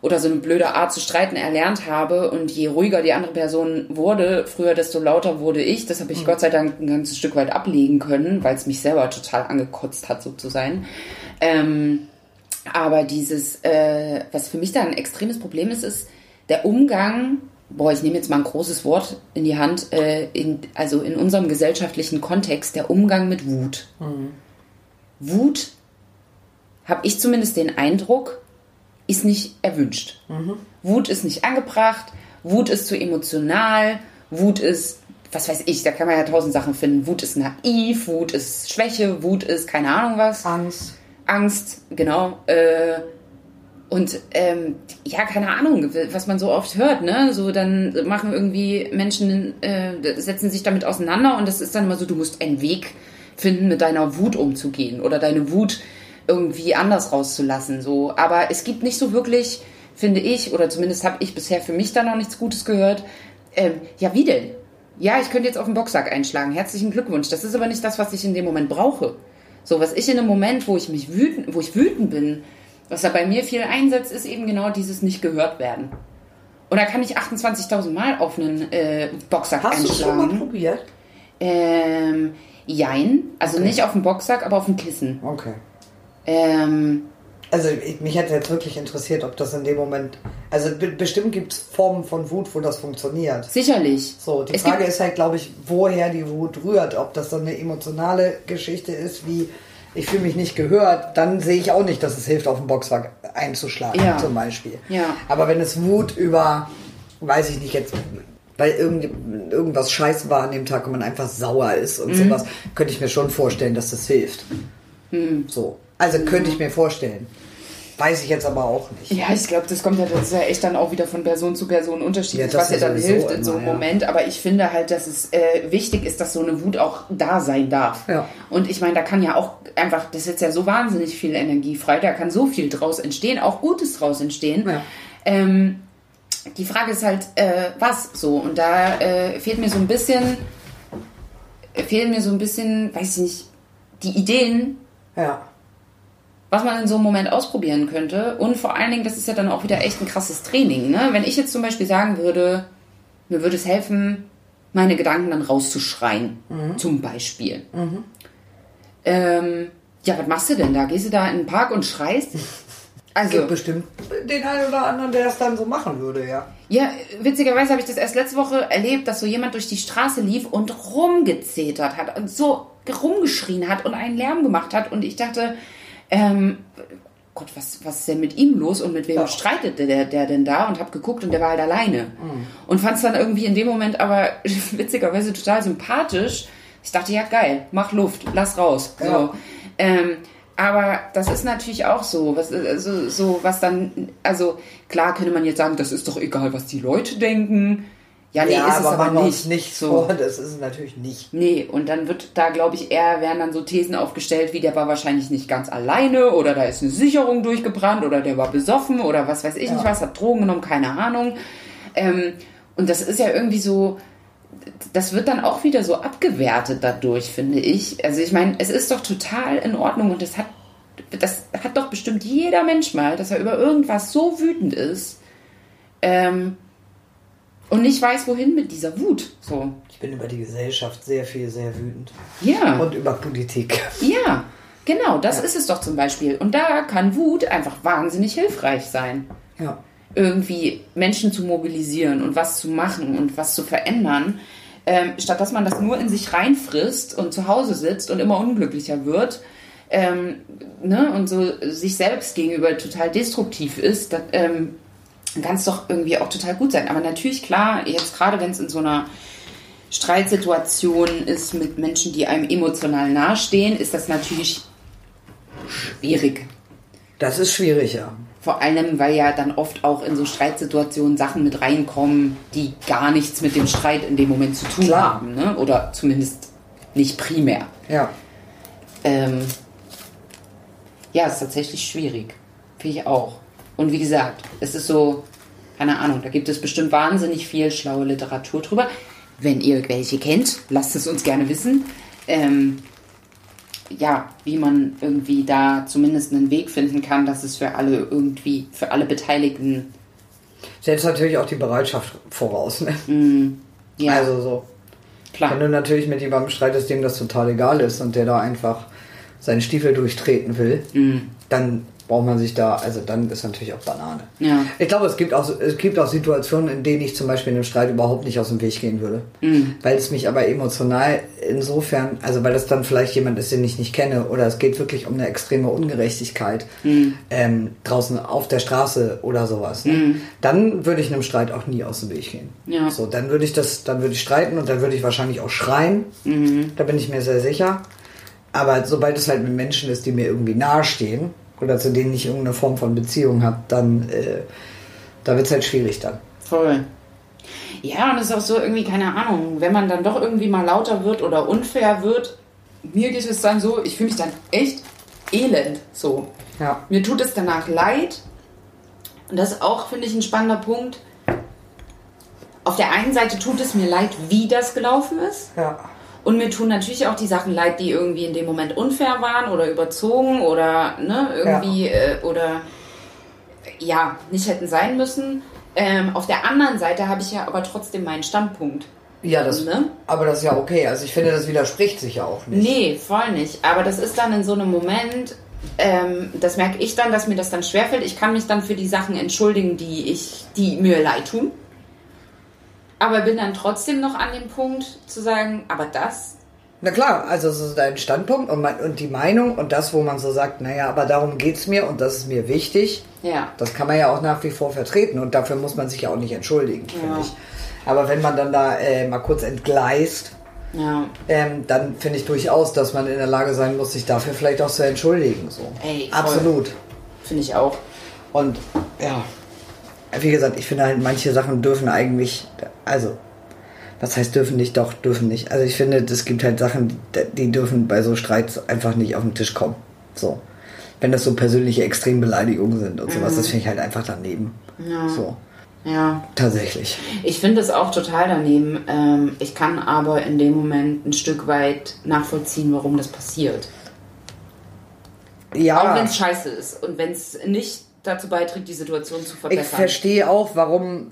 oder so eine blöde Art zu streiten erlernt habe und je ruhiger die andere Person wurde, früher desto lauter wurde ich. Das habe ich Gott sei Dank ein ganzes Stück weit ablegen können, weil es mich selber total angekotzt hat, so zu sein. Ähm, aber dieses, äh, was für mich da ein extremes Problem ist, ist der Umgang, boah, ich nehme jetzt mal ein großes Wort in die Hand, äh, in, also in unserem gesellschaftlichen Kontext, der Umgang mit Wut. Wut, habe ich zumindest den Eindruck, ist nicht erwünscht. Wut ist nicht angebracht, Wut ist zu emotional, Wut ist, was weiß ich, da kann man ja tausend Sachen finden. Wut ist naiv, Wut ist Schwäche, Wut ist keine Ahnung was. Angst. Angst, genau. Äh, und ähm, ja, keine Ahnung, was man so oft hört, ne? So dann machen irgendwie Menschen, äh, setzen sich damit auseinander und das ist dann immer so, du musst einen Weg finden, mit deiner Wut umzugehen oder deine Wut irgendwie anders rauszulassen. So, aber es gibt nicht so wirklich, finde ich, oder zumindest habe ich bisher für mich da noch nichts Gutes gehört. Ähm, ja, wie denn? Ja, ich könnte jetzt auf den Boxsack einschlagen. Herzlichen Glückwunsch. Das ist aber nicht das, was ich in dem Moment brauche. So, was ich in einem Moment, wo ich mich wütend, wo ich wütend bin, was da bei mir viel einsetzt, ist eben genau dieses nicht gehört werden. Und da kann ich 28.000 Mal auf einen äh, Boxsack Hast du schon mal einschlagen. probiert? Ähm, jein. Also nicht auf dem Boxsack, aber auf dem Kissen. Okay. Ähm, Also ich, mich hätte jetzt wirklich interessiert, ob das in dem Moment. Also be bestimmt gibt es Formen von Wut, wo das funktioniert. sicherlich. So, die Es Frage ist halt, glaube ich, woher die Wut rührt. Ob das dann eine emotionale Geschichte ist, wie ich fühle mich nicht gehört, dann sehe ich auch nicht, dass es hilft, auf den Boxsack einzuschlagen, Ja. zum Beispiel. Ja. Aber wenn es Wut über, weiß ich nicht jetzt, weil irgend, irgendwas scheiße war an dem Tag und man einfach sauer ist Mhm. und sowas, könnte ich mir schon vorstellen, dass das hilft. Mhm. So. Also könnte ich mir vorstellen. Weiß ich jetzt aber auch nicht. Ja, ich glaube, das kommt ja, das ist ja echt dann auch wieder von Person zu Person unterschiedlich, Ja, was dir ist dann hilft in so einem immer, ja. Moment. Aber ich finde halt, dass es äh, wichtig ist, dass so eine Wut auch da sein darf. Ja. Und ich meine, da kann ja auch einfach, das setzt ja so wahnsinnig viel Energie frei, da kann so viel draus entstehen, auch Gutes draus entstehen. Ja. Ähm, die Frage ist halt, äh, was so? Und da äh, fehlt mir so ein bisschen, fehlen mir so ein bisschen, weiß ich nicht, die Ideen, Ja. Was man in so einem Moment ausprobieren könnte. Und vor allen Dingen, das ist ja dann auch wieder echt ein krasses Training. Ne? Wenn ich jetzt zum Beispiel sagen würde, mir würde es helfen, meine Gedanken dann rauszuschreien, zum Beispiel. Ähm, ja, was machst du denn da? Gehst du da in den Park und schreist? Also, Gibt bestimmt den einen oder anderen, der das dann so machen würde, ja. ja, witzigerweise habe ich das erst letzte Woche erlebt, dass so jemand durch die Straße lief und rumgezetert hat und so rumgeschrien hat und einen Lärm gemacht hat. Und ich dachte, ähm, Gott, was, was ist denn mit ihm los und mit wem Ja. streitet der, der denn da? Und habe geguckt und der war halt alleine. Und fand es dann irgendwie in dem Moment aber witzigerweise total sympathisch. Ich dachte, ja geil, mach Luft, lass raus. So. Ja. Ähm, aber das ist natürlich auch so, was, also, so, was dann, also klar könnte man jetzt sagen, das ist doch egal, was die Leute denken. Ja, nee, ist es aber machen wir nicht. nicht so. vor, das ist es natürlich nicht. Nee, und dann wird da, glaube ich, eher werden dann so Thesen aufgestellt, wie der war wahrscheinlich nicht ganz alleine oder da ist eine Sicherung durchgebrannt oder der war besoffen oder was weiß ich nicht was, hat Drogen genommen, keine Ahnung. Ähm, und das ist ja irgendwie so, das wird dann auch wieder so abgewertet dadurch, finde ich. Also ich meine, es ist doch total in Ordnung und das hat, das hat doch bestimmt jeder Mensch mal, dass er über irgendwas so wütend ist ähm, und nicht weiß, wohin mit dieser Wut. So. Ich bin über die Gesellschaft sehr viel, sehr wütend. Ja. Und über Politik. Ja, genau, das ist es doch zum Beispiel. Und da kann Wut einfach wahnsinnig hilfreich sein. Ja. Irgendwie Menschen zu mobilisieren und was zu machen und was zu verändern, ähm, statt dass man das nur in sich reinfrisst und zu Hause sitzt und immer unglücklicher wird ähm, ne, und so sich selbst gegenüber total destruktiv ist, das, ähm, kann es doch irgendwie auch total gut sein. Aber natürlich, klar, jetzt gerade wenn es in so einer Streitsituation ist mit Menschen, die einem emotional nahestehen, ist das natürlich schwierig. Das ist schwierig, ja. Vor allem, weil ja dann oft auch in so Streitsituationen Sachen mit reinkommen, die gar nichts mit dem Streit in dem Moment zu tun Klar. haben. Ne? Oder zumindest nicht primär. Ja. Ähm, ja, ist tatsächlich schwierig. Finde ich auch. Und wie gesagt, es ist so, keine Ahnung, da gibt es bestimmt wahnsinnig viel schlaue Literatur drüber. Wenn ihr welche kennt, lasst es uns gerne wissen. Ähm, ja, wie man irgendwie da zumindest einen Weg finden kann, dass es für alle irgendwie, für alle Beteiligten, Setzt natürlich auch die Bereitschaft voraus. Ne? ja, Also so. Wenn klar. du natürlich mit jemandem streitest, dem das total egal ist und der da einfach seinen Stiefel durchtreten will, dann braucht man sich da, also dann ist natürlich auch Banane. Ja. Ich glaube, es gibt, auch, es gibt auch Situationen, in denen ich zum Beispiel in einem Streit überhaupt nicht aus dem Weg gehen würde. Weil es mich aber emotional insofern, also weil das dann vielleicht jemand ist, den ich nicht kenne, oder es geht wirklich um eine extreme Ungerechtigkeit ähm, draußen auf der Straße oder sowas. Ne? Dann würde ich einem Streit auch nie aus dem Weg gehen. Ja. So, dann würde ich das, dann würde ich streiten und dann würde ich wahrscheinlich auch schreien. Da bin ich mir sehr sicher. Aber sobald es halt mit Menschen ist, die mir irgendwie nahestehen oder zu denen ich irgendeine Form von Beziehung habe, dann äh, da wird es halt schwierig dann. Voll. Ja, und es ist auch so irgendwie, keine Ahnung, wenn man dann doch irgendwie mal lauter wird oder unfair wird, mir geht es dann so, ich fühle mich dann echt elend so. Ja. Mir tut es danach leid. Und das ist auch, finde ich, ein spannender Punkt. Auf der einen Seite tut es mir leid, wie das gelaufen ist. Ja. Und mir tun natürlich auch die Sachen leid, die irgendwie in dem Moment unfair waren oder überzogen oder ne, irgendwie äh, oder ja, nicht hätten sein müssen. Ähm, auf der anderen Seite habe ich ja aber trotzdem meinen Standpunkt. Ja, das, Ne? aber das ist ja okay. Also ich finde, das widerspricht sich ja auch nicht. Nee, voll nicht. Aber das ist dann in so einem Moment, ähm, das merke ich dann, dass mir das dann schwerfällt. Ich kann mich dann für die Sachen entschuldigen, die ich, die mir leid tun. Aber bin dann trotzdem noch an dem Punkt zu sagen, aber das, Na klar, also es ist dein Standpunkt und, mein, und die Meinung und das, wo man so sagt, naja, aber darum geht's mir und das ist mir wichtig. ja, Das kann man ja auch nach wie vor vertreten und dafür muss man sich ja auch nicht entschuldigen, finde Ja. ich. Aber wenn man dann da äh, mal kurz entgleist, ja, ähm, dann finde ich durchaus, dass man in der Lage sein muss, sich dafür vielleicht auch zu entschuldigen. So. Ey. Absolut. finde ich auch. Und ja, wie gesagt, ich finde halt, manche Sachen dürfen eigentlich, also, was heißt dürfen nicht, doch, dürfen nicht. Also ich finde, es gibt halt Sachen, die dürfen bei so Streits einfach nicht auf den Tisch kommen. So. Wenn das so persönliche Extrembeleidigungen sind und sowas, das finde ich halt einfach daneben. Ja. So. Ja, Tatsächlich. ich finde es auch total daneben. Ähm, ich kann aber in dem Moment ein Stück weit nachvollziehen, warum das passiert. Ja. Auch wenn es scheiße ist und wenn es nicht dazu beiträgt, die Situation zu Ich verbessern. verstehe auch, warum,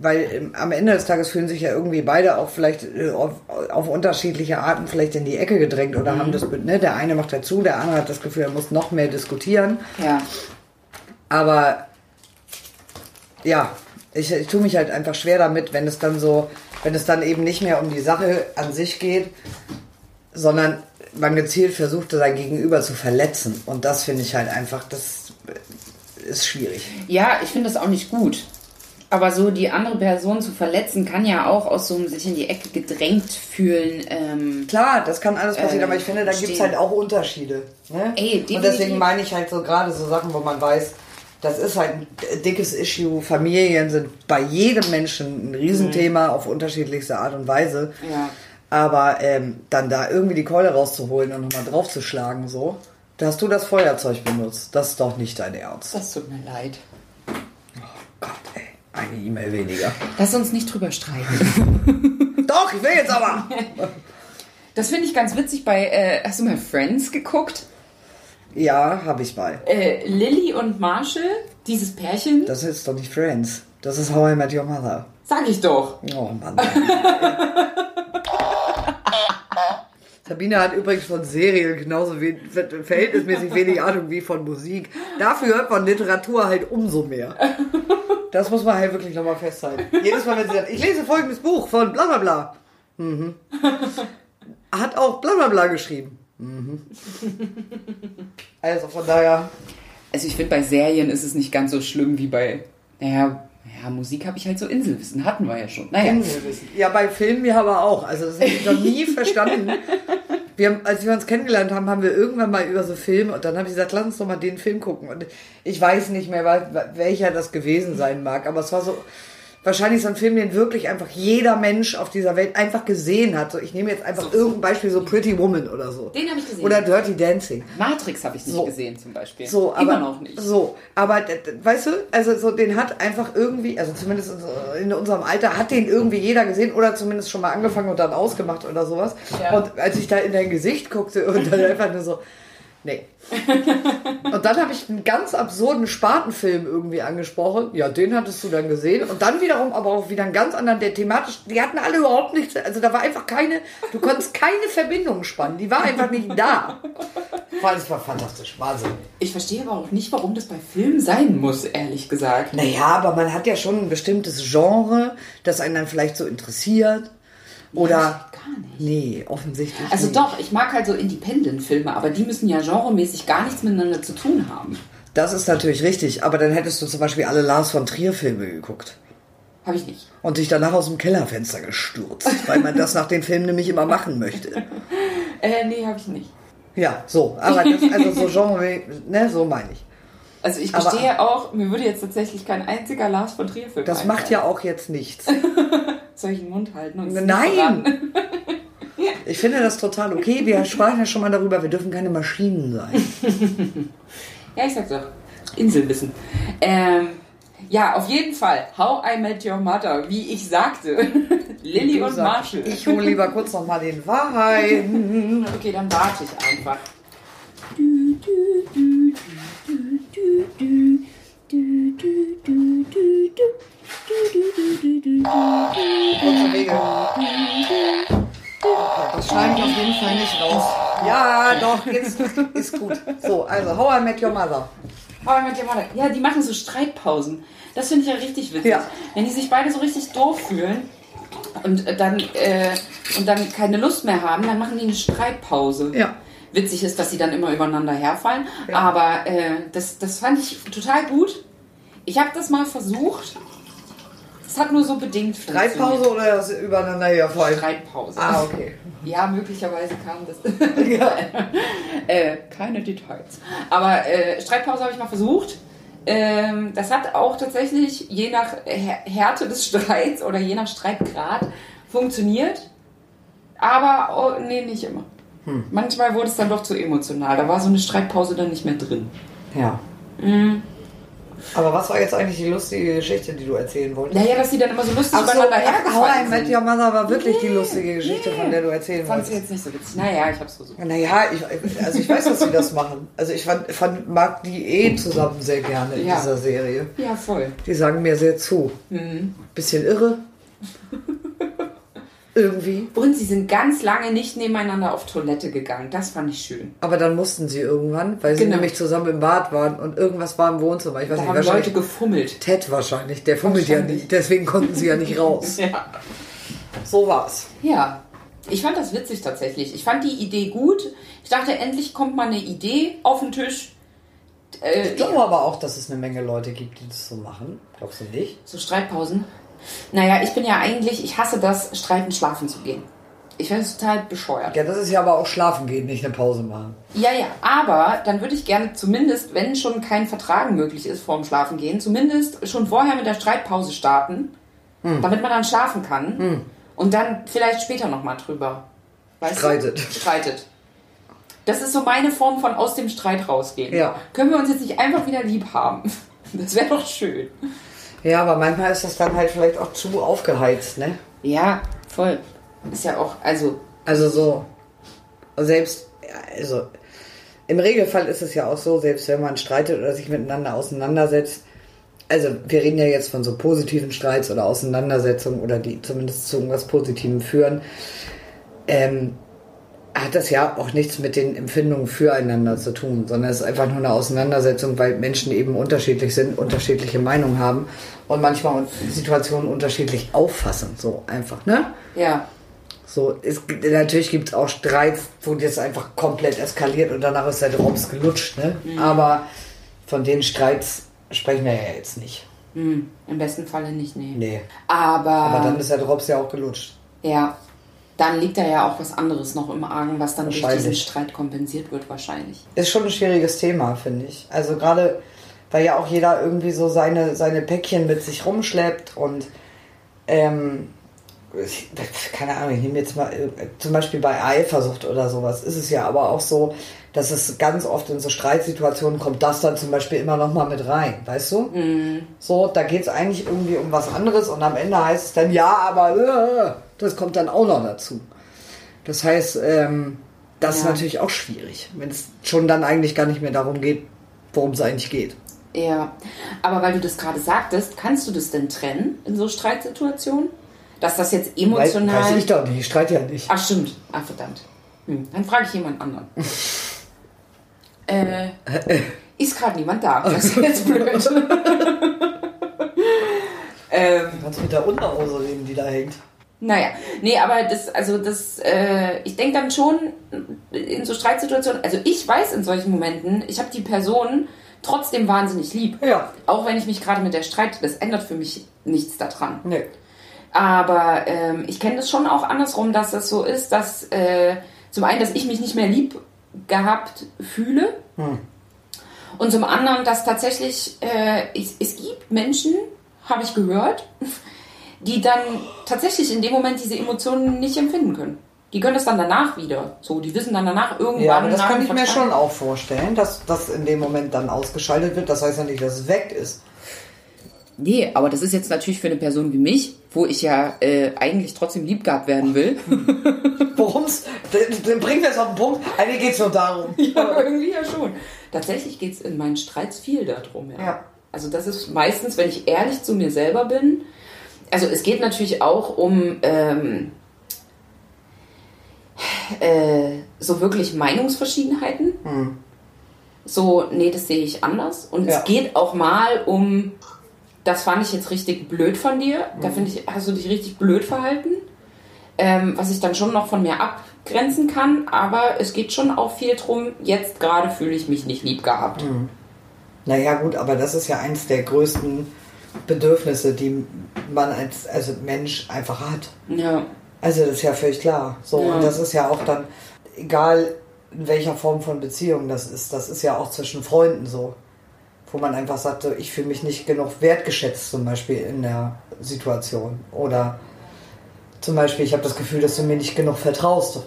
weil ähm, am Ende des Tages fühlen sich ja irgendwie beide auch vielleicht äh, auf, auf unterschiedliche Arten vielleicht in die Ecke gedrängt oder haben das, ne, der eine macht dazu, der andere hat das Gefühl, er muss noch mehr diskutieren. Ja, Aber ja, ich, ich tue mich halt einfach schwer damit, wenn es dann so, wenn es dann eben nicht mehr um die Sache an sich geht, sondern man gezielt versucht, sein Gegenüber zu verletzen. Und das finde ich halt einfach, das ist schwierig. ja ich finde das auch nicht gut. Aber so die andere Person zu verletzen, kann ja auch aus so einem sich in die Ecke gedrängt fühlen. Ähm, Klar, das kann alles passieren, Äh, aber ich finde, da gibt es halt auch Unterschiede. Ne? Ey, Und deswegen meine ich halt so gerade so Sachen, wo man weiß, das ist halt ein dickes Issue. Familien sind bei jedem Menschen ein Riesenthema auf unterschiedlichste Art und Weise. Ja. Aber ähm, dann da irgendwie die Keule rauszuholen und nochmal draufzuschlagen, so. Da hast du das Feuerzeug benutzt. Das ist doch nicht dein Ernst. Das tut mir leid. Gott, ey. Eine E-Mail weniger. Lass uns nicht drüber streiten. Doch, ich will jetzt aber. Das finde ich ganz witzig bei, äh, hast du mal Friends geguckt? Ja, habe ich mal. Äh, Lily und Marshall, dieses Pärchen, Das ist doch nicht Friends. Das ist How I Met Your Mother. sag ich doch. Oh Mann. Sabine hat übrigens von Serien genauso we verhältnismäßig wenig Ahnung wie von Musik. Dafür von Literatur halt umso mehr. Das muss man halt wirklich nochmal festhalten. Jedes Mal, wenn sie sagt, ich lese folgendes Buch von bla bla bla. Mhm. Hat auch bla bla bla geschrieben. Mhm. Also von daher, Also ich finde, bei Serien ist es nicht ganz so schlimm wie bei, naja, ja, Musik habe ich halt so Inselwissen, hatten wir ja schon. Naja, Inselwissen. Ja, bei Filmen ja aber auch. Also das habe ich noch nie verstanden. Wir haben, als wir uns kennengelernt haben, haben wir irgendwann mal über so Filme und dann habe ich gesagt, lass uns doch mal den Film gucken. Und ich weiß nicht mehr, wel- welcher das gewesen sein mag, aber es war so wahrscheinlich so ein Film, den wirklich einfach jeder Mensch auf dieser Welt einfach gesehen hat. So, ich nehme jetzt einfach irgendein Beispiel, so Pretty Woman oder so. Den habe ich gesehen. Oder Dirty Dancing. Matrix habe ich nicht So. gesehen zum Beispiel. So, aber, Immer noch nicht. So, aber weißt du, also so den hat einfach irgendwie, also zumindest in so- in unserem Alter hat den irgendwie jeder gesehen oder zumindest schon mal angefangen und dann ausgemacht oder sowas. Ja. Und als ich da in dein Gesicht guckte und dann einfach nur so, nee. und dann habe ich einen ganz absurden Spatenfilm irgendwie angesprochen. Ja, den hattest du dann gesehen. Und dann wiederum aber auch wieder einen ganz anderen, der thematisch, die hatten alle überhaupt nichts, also da war einfach keine, du konntest keine Verbindung spannen. Die war einfach nicht da. Das war fantastisch, Wahnsinn. Ich verstehe aber auch nicht, warum das bei Filmen sein muss, ehrlich gesagt. Naja, aber man hat ja schon ein bestimmtes Genre, das einen dann vielleicht so interessiert. Oder. Gar nicht. Nee, offensichtlich. Also nicht. doch, ich mag halt so Independent-Filme, aber die müssen ja genremäßig gar nichts miteinander zu tun haben. Das ist natürlich richtig, aber dann hättest du zum Beispiel alle Lars von Trier-Filme geguckt. Habe ich nicht. Und dich danach aus dem Kellerfenster gestürzt, weil man das nach den Filmen nämlich immer machen möchte. Äh, nee, habe ich nicht. Ja, so. Aber das, also so Genre, ne, so meine ich. Also ich Aber- gestehe auch, mir würde jetzt tatsächlich kein einziger Lars von Trier-Film Das macht ja auch jetzt nichts. Soll ich den Mund halten? und Nein! Ich finde das total okay. Wir sprachen ja schon mal darüber, wir dürfen keine Maschinen sein. Ja, ich sag's doch. Inselwissen. Ähm, ja, auf jeden Fall. How I Met Your Mother, wie ich sagte. Lilly Du und sagst, Marshall. Ich hole lieber kurz noch mal den Wein. Okay, dann warte ich einfach. Kurze Wege. Das schneide ich auf jeden Fall nicht raus. Ja, doch, jetzt ist gut. So, also How I Met Your Mother. How I Met Your Mother. Ja, die machen so Streitpausen. Das finde ich ja richtig witzig. Ja. Wenn die sich beide so richtig doof fühlen und dann, äh, und dann keine Lust mehr haben, dann machen die eine Streitpause. Ja. Witzig ist, dass sie dann immer übereinander herfallen. Aber äh, das, das fand ich total gut. Ich habe das mal versucht. Es hat nur so bedingt. Streitpause oder das übereinander herfallen? Streitpause. Ah, okay. Ja, möglicherweise kam das. äh, keine Details. Aber äh, Streitpause habe ich mal versucht. Ähm, das hat auch tatsächlich je nach Här- Härte des Streits oder je nach Streitgrad funktioniert. Aber oh, nee, nicht immer. Hm. Manchmal wurde es dann doch zu emotional. Da war so eine Streitpause dann nicht mehr drin. Ja. Mhm. Aber was war jetzt eigentlich die lustige Geschichte, die du erzählen wolltest? Naja, dass sie dann immer so lustig Ach so, übereinander hergefallen Met sind. Your Mother war wirklich die lustige Geschichte, nee. von der du erzählen Fand sie wolltest. jetzt nicht so witzig. Naja, ich hab's versucht. Naja, ich, also ich weiß, dass sie das machen. Also ich fand, fand, mag die eh zusammen sehr gerne in Ja. dieser Serie. Ja, voll. Die sagen mir sehr zu. Mhm. Bisschen irre. Irgendwie. Und sie sind ganz lange nicht nebeneinander auf Toilette gegangen. Das fand ich schön. Aber dann mussten sie irgendwann, weil sie Genau. nämlich zusammen im Bad waren und irgendwas war im Wohnzimmer. Ich weiß Da nicht, haben Leute gefummelt. Ted wahrscheinlich. Der fummelt ja nicht, deswegen konnten sie ja nicht raus. Ja. So war's. ja. Ich fand das witzig tatsächlich. Ich fand die Idee gut. Ich dachte, endlich kommt mal eine Idee auf den Tisch. Äh, Ich glaube aber auch, dass es eine Menge Leute gibt, die das so machen. Glaubst du nicht? So Streitpausen. Naja, ich bin ja eigentlich, ich hasse das, streiten schlafen zu gehen. Ich finde es total bescheuert. Ja, das ist ja aber auch schlafen gehen, nicht eine Pause machen. Ja, ja, aber dann würde ich gerne zumindest, wenn schon kein Vertragen möglich ist vorm Schlafen gehen, zumindest schon vorher mit der Streitpause starten, damit man dann schlafen kann und dann vielleicht später nochmal drüber. Weißt Streitet. Du? Streitet. Das ist so meine Form von aus dem Streit rausgehen. Ja. Können wir uns jetzt nicht einfach wieder lieb haben? Das wäre doch schön. Ja, aber manchmal ist das dann halt vielleicht auch zu aufgeheizt, ne? Ja, voll. Ist ja auch, also, Also so, selbst, also im Regelfall ist es ja auch so, selbst wenn man streitet oder sich miteinander auseinandersetzt, also wir reden ja jetzt von so positiven Streits oder Auseinandersetzungen oder die zumindest zu irgendwas Positivem führen, ähm, hat das ja auch nichts mit den Empfindungen füreinander zu tun, sondern es ist einfach nur eine Auseinandersetzung, weil Menschen eben unterschiedlich sind, unterschiedliche Meinungen haben und manchmal Situationen unterschiedlich auffassen, so einfach, ne? ja. So, es, natürlich gibt es auch Streits, wo das einfach komplett eskaliert und danach ist der Drops gelutscht, ne? Aber von den Streits sprechen wir ja jetzt nicht. Hm, Im besten Falle nicht, nee. Nee. Aber, Aber dann ist der Drops ja auch gelutscht. ja, dann liegt da ja auch was anderes noch im Argen, was dann durch diesen. Streit kompensiert wird, wahrscheinlich. Ist schon ein schwieriges Thema, finde ich. Also gerade, weil ja auch jeder irgendwie so seine, seine Päckchen mit sich rumschleppt und ähm, ich, keine Ahnung, ich nehme jetzt mal äh, zum Beispiel bei Eifersucht oder sowas, ist es ja aber auch so, dass es ganz oft in so Streitsituationen kommt, das dann zum Beispiel immer noch mal mit rein, weißt du? So, da geht es eigentlich irgendwie um was anderes und am Ende heißt es dann, ja, aber äh, das kommt dann auch noch dazu. Das heißt, ähm, das ist Ja. natürlich auch schwierig, wenn es schon dann eigentlich gar nicht mehr darum geht, worum es eigentlich geht. Ja, aber weil du das gerade sagtest, kannst du das denn trennen in so Streitsituationen? Dass das jetzt Weiß, emotional. weiß ich doch nicht, ich streite ja nicht. Ach, stimmt. Ach, verdammt. Hm, dann frage ich jemand anderen. äh, ist gerade niemand da. Das ist jetzt blöd. ähm, Du kannst mit der Unterhose reden, die da hängt. Naja, nee, aber das, also das, äh, ich denke dann schon in so Streitsituationen, also ich weiß in solchen Momenten, ich habe die Person trotzdem wahnsinnig lieb. Ja. Auch wenn ich mich gerade mit der streite, das ändert für mich nichts daran. Nee. Aber ähm, ich kenne das schon auch andersrum, dass das so ist, dass äh, zum einen, dass ich mich nicht mehr lieb gehabt fühle und zum anderen, dass tatsächlich äh, es, es gibt Menschen, habe ich gehört, die dann tatsächlich in dem Moment diese Emotionen nicht empfinden können. Die können das dann danach wieder. So, die wissen dann danach irgendwann. Ja, aber das kann ich mir schon auch vorstellen, dass das in dem Moment dann ausgeschaltet wird. Das heißt ja nicht, dass es weg ist. Nee, aber das ist jetzt natürlich für eine Person wie mich, wo ich ja äh, eigentlich trotzdem lieb gehabt werden will. Worum's? Dann bringen wir es auf den Punkt. Eigentlich geht es nur darum. Ja, irgendwie ja schon. Tatsächlich geht es in meinen Streits viel darum. Ja. Ja. Also das ist meistens, wenn ich ehrlich zu mir selber bin. Also es geht natürlich auch um ähm, äh, so wirklich Meinungsverschiedenheiten. So, nee, das sehe ich anders. Und Ja. es geht auch mal um, das fand ich jetzt richtig blöd von dir. Da finde ich, hast du dich richtig blöd verhalten. Ähm, was ich dann schon noch von mir abgrenzen kann. Aber es geht schon auch viel drum, jetzt gerade fühle ich mich nicht lieb gehabt. Naja, gut, aber das ist ja eins der größten Bedürfnisse, die man als also Mensch einfach hat. Ja. Also das ist ja völlig klar. So, Ja. und das ist ja auch dann, egal in welcher Form von Beziehung das ist, das ist ja auch zwischen Freunden so. Wo man einfach sagte, ich fühle mich nicht genug wertgeschätzt, zum Beispiel in der Situation. Oder zum Beispiel, ich habe das Gefühl, dass du mir nicht genug vertraust.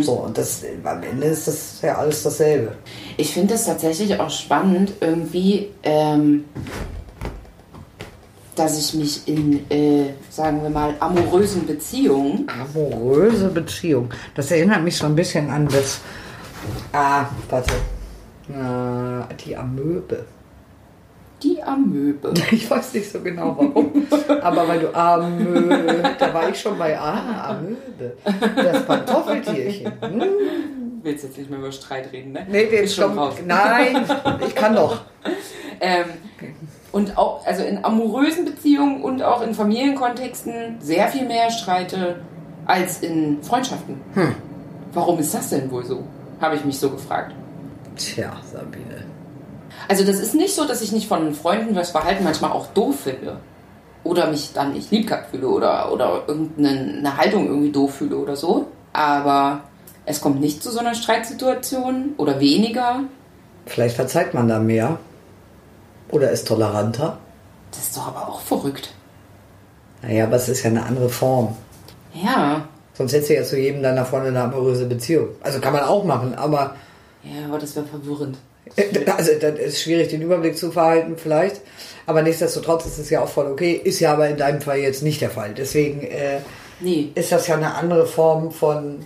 So, und das am Ende ist das ja alles dasselbe. Ich finde es tatsächlich auch spannend, irgendwie, ähm, dass ich mich in, äh, sagen wir mal, amorösen Beziehungen. Amoröse Beziehung. Das erinnert mich so ein bisschen an das. Ah, warte. Äh, die Amöbe. Die Amöbe. Ich weiß nicht so genau warum. Aber weil du Amöbe, da war ich schon bei Ah, Amöbe. Das Pantoffeltierchen. Hm? Willst jetzt nicht mehr über Streit reden, ne? Nee, den Ist schon raus. Nein, ich kann doch. Ähm, und auch, also in amorösen Beziehungen und auch in Familienkontexten sehr viel mehr streite als in Freundschaften. Warum ist das denn wohl so? Habe ich mich so gefragt. Tja, Sabine. Also das ist nicht so, dass ich nicht von Freunden das Verhalten manchmal auch doof finde. Oder mich dann nicht lieb gehabt fühle oder, oder irgendeine eine Haltung irgendwie doof fühle oder so. aber es kommt nicht zu so einer Streitsituation oder weniger. Vielleicht verzeiht man da mehr. Oder ist toleranter. Das ist doch aber auch verrückt. Naja, aber es ist ja eine andere Form. Ja. Sonst hättest du ja zu jedem deiner Freunde eine amoröse Beziehung. Also kann man auch machen, aber Ja, aber das wäre verwirrend. also das ist schwierig, den Überblick zu verhalten vielleicht. Aber nichtsdestotrotz ist es ja auch voll okay. Ist ja aber in deinem Fall jetzt nicht der Fall. Deswegen äh, Nee. ist das ja eine andere Form von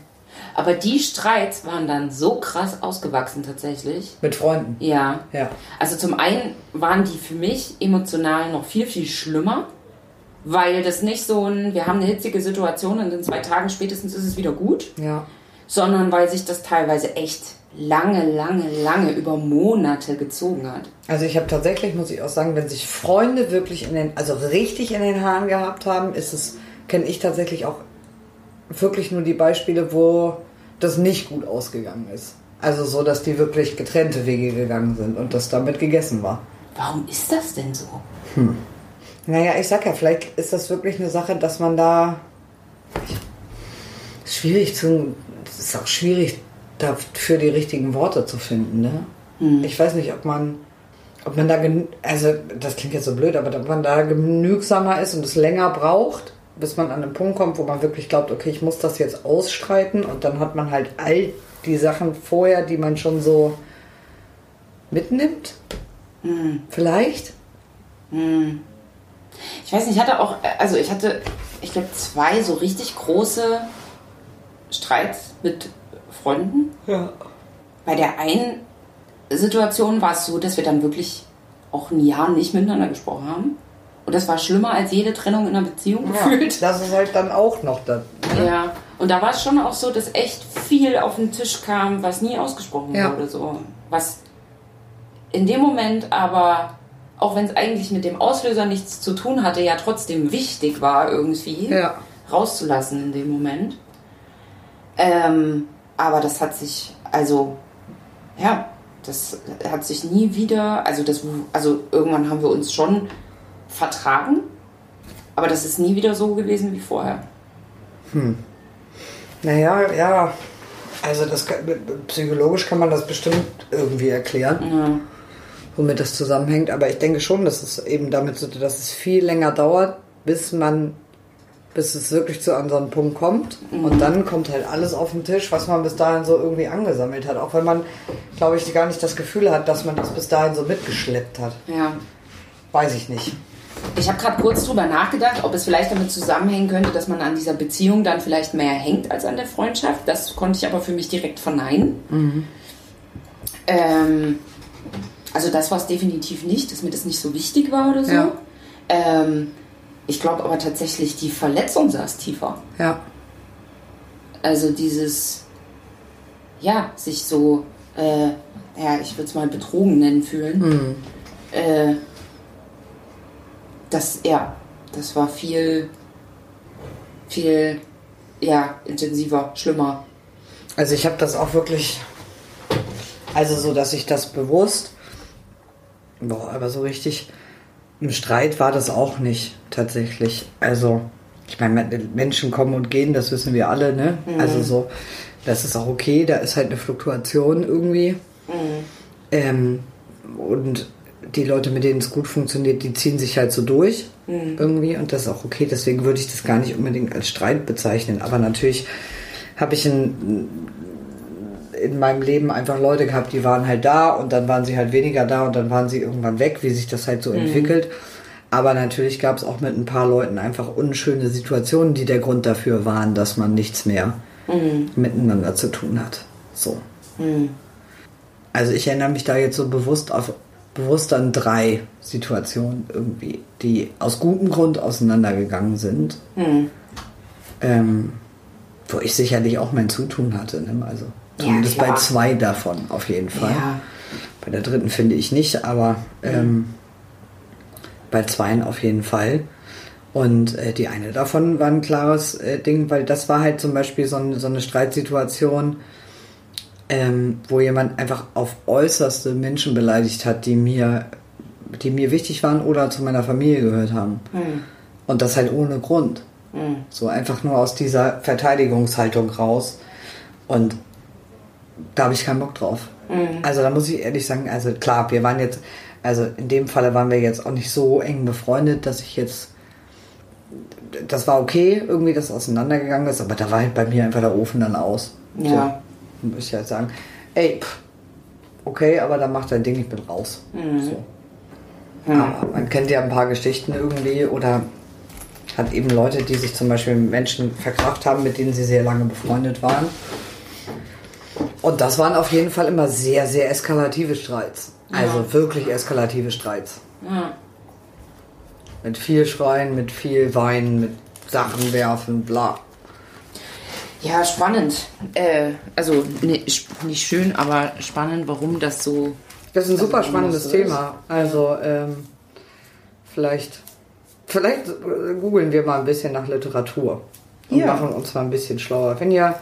Aber die Streits waren dann so krass ausgewachsen tatsächlich. mit Freunden. Ja. Ja. Also zum einen waren die für mich emotional noch viel, viel schlimmer, weil das nicht so ein, wir haben eine hitzige Situation und in zwei Tagen spätestens ist es wieder gut, Ja. sondern weil sich das teilweise echt lange, lange, lange über Monate gezogen hat. Also ich habe tatsächlich, muss ich auch sagen, wenn sich Freunde wirklich in den, also richtig in den Haaren gehabt haben, ist es, kenne ich tatsächlich auch wirklich nur die Beispiele, wo das nicht gut ausgegangen ist. Also so, dass die wirklich getrennte Wege gegangen sind und das damit gegessen war. Warum ist das denn so? Naja, ich sag ja, vielleicht ist das wirklich eine Sache, dass man da schwierig zu, es ist auch schwierig dafür die richtigen Worte zu finden, ne? Ich weiß nicht, ob man, ob man da, also das klingt jetzt so blöd, aber ob man da genügsamer ist und es länger braucht, bis man an einen Punkt kommt, wo man wirklich glaubt, okay, ich muss das jetzt ausstreiten und dann hat man halt all die Sachen vorher, die man schon so mitnimmt. Vielleicht? Ich weiß nicht, ich hatte auch, also ich hatte, ich glaube, zwei so richtig große Streits mit Freunden. Ja. Bei der einen Situation war es so, dass wir dann wirklich auch ein Jahr nicht miteinander gesprochen haben. Und das war schlimmer als jede Trennung in einer Beziehung Ja, gefühlt. das ist halt dann auch noch da. Ja. Und da war es schon auch so, dass echt viel auf den Tisch kam, was nie ausgesprochen Ja. wurde. So. Was in dem Moment aber, auch wenn es eigentlich mit dem Auslöser nichts zu tun hatte, ja trotzdem wichtig war, irgendwie Ja. rauszulassen in dem Moment. Ähm, aber das hat sich, also, ja, das hat sich nie wieder, also das, also irgendwann haben wir uns schon vertragen, aber das ist nie wieder so gewesen wie vorher. Naja, ja. Also das psychologisch kann man das bestimmt irgendwie erklären, Ja. womit das zusammenhängt. Aber ich denke schon, dass es eben damit so, dass es viel länger dauert, bis man, bis es wirklich zu so einen Punkt kommt. Und dann kommt halt alles auf den Tisch, was man bis dahin so irgendwie angesammelt hat. Auch wenn man, glaube ich, gar nicht das Gefühl hat, dass man das bis dahin so mitgeschleppt hat. ja. Weiß ich nicht. Ich habe gerade kurz drüber nachgedacht, ob es vielleicht damit zusammenhängen könnte, dass man an dieser Beziehung dann vielleicht mehr hängt als an der Freundschaft. Das konnte ich aber für mich direkt verneinen. Ähm, also das war es definitiv nicht, dass mir das nicht so wichtig war oder so. Ja. Ähm, ich glaube aber tatsächlich, die Verletzung saß tiefer. Ja. Also dieses, ja, sich so, äh, ja, ich würde es mal betrogen nennen fühlen. Äh, das, ja, das war viel, viel, ja, intensiver, schlimmer. Also ich habe das auch wirklich, also so, dass ich das bewusst, boah, aber so richtig, im Streit war das auch nicht tatsächlich. Also ich meine, Menschen kommen und gehen, das wissen wir alle, ne? Also so, das ist auch okay, da ist halt eine Fluktuation irgendwie. Ähm, und die Leute, mit denen es gut funktioniert, die ziehen sich halt so durch irgendwie und das ist auch okay. Deswegen würde ich das gar nicht unbedingt als Streit bezeichnen. Aber natürlich habe ich in, in meinem Leben einfach Leute gehabt, die waren halt da und dann waren sie halt weniger da und dann waren sie irgendwann weg, wie sich das halt so entwickelt. Aber natürlich gab es auch mit ein paar Leuten einfach unschöne Situationen, die der Grund dafür waren, dass man nichts mehr miteinander zu tun hat. So. Also ich erinnere mich da jetzt so bewusst auf bewusst an drei Situationen irgendwie, die aus gutem Grund auseinandergegangen sind. Ähm, wo ich sicherlich auch mein Zutun hatte. Ne? Also zumindest klar. bei zwei davon auf jeden Fall. Ja. Bei der dritten finde ich nicht, aber ähm, bei zweien auf jeden Fall. Und äh, die eine davon war ein klares äh, Ding, weil das war halt zum Beispiel so, ein, so eine Streitsituation, ähm, wo jemand einfach auf äußerste Menschen beleidigt hat, die mir, die mir wichtig waren oder zu meiner Familie gehört haben. Und das halt ohne Grund. So einfach nur aus dieser Verteidigungshaltung raus. Und da habe ich keinen Bock drauf. Also da muss ich ehrlich sagen, also klar, wir waren jetzt, also in dem Falle waren wir jetzt auch nicht so eng befreundet, dass ich jetzt, das war okay, irgendwie, dass auseinandergegangen ist, aber da war halt bei mir einfach der Ofen dann aus. Ja. Muss ich halt sagen, ey, pff, okay, aber dann macht dein Ding, ich bin raus. So. Aber man kennt ja ein paar Geschichten irgendwie oder hat eben Leute, die sich zum Beispiel mit Menschen verkracht haben, mit denen sie sehr lange befreundet waren. Und das waren auf jeden Fall immer sehr, sehr eskalative Streits. Also wirklich eskalative Streits. Mit viel Schreien, mit viel Weinen, mit Sachen werfen, bla. Ja, spannend. Äh, also ne, nicht schön, aber spannend, warum das so. Das ist ein super warum spannendes. Thema. Also ähm, vielleicht, vielleicht googeln wir mal ein bisschen nach Literatur und Ja. machen uns mal ein bisschen schlauer. Wenn ihr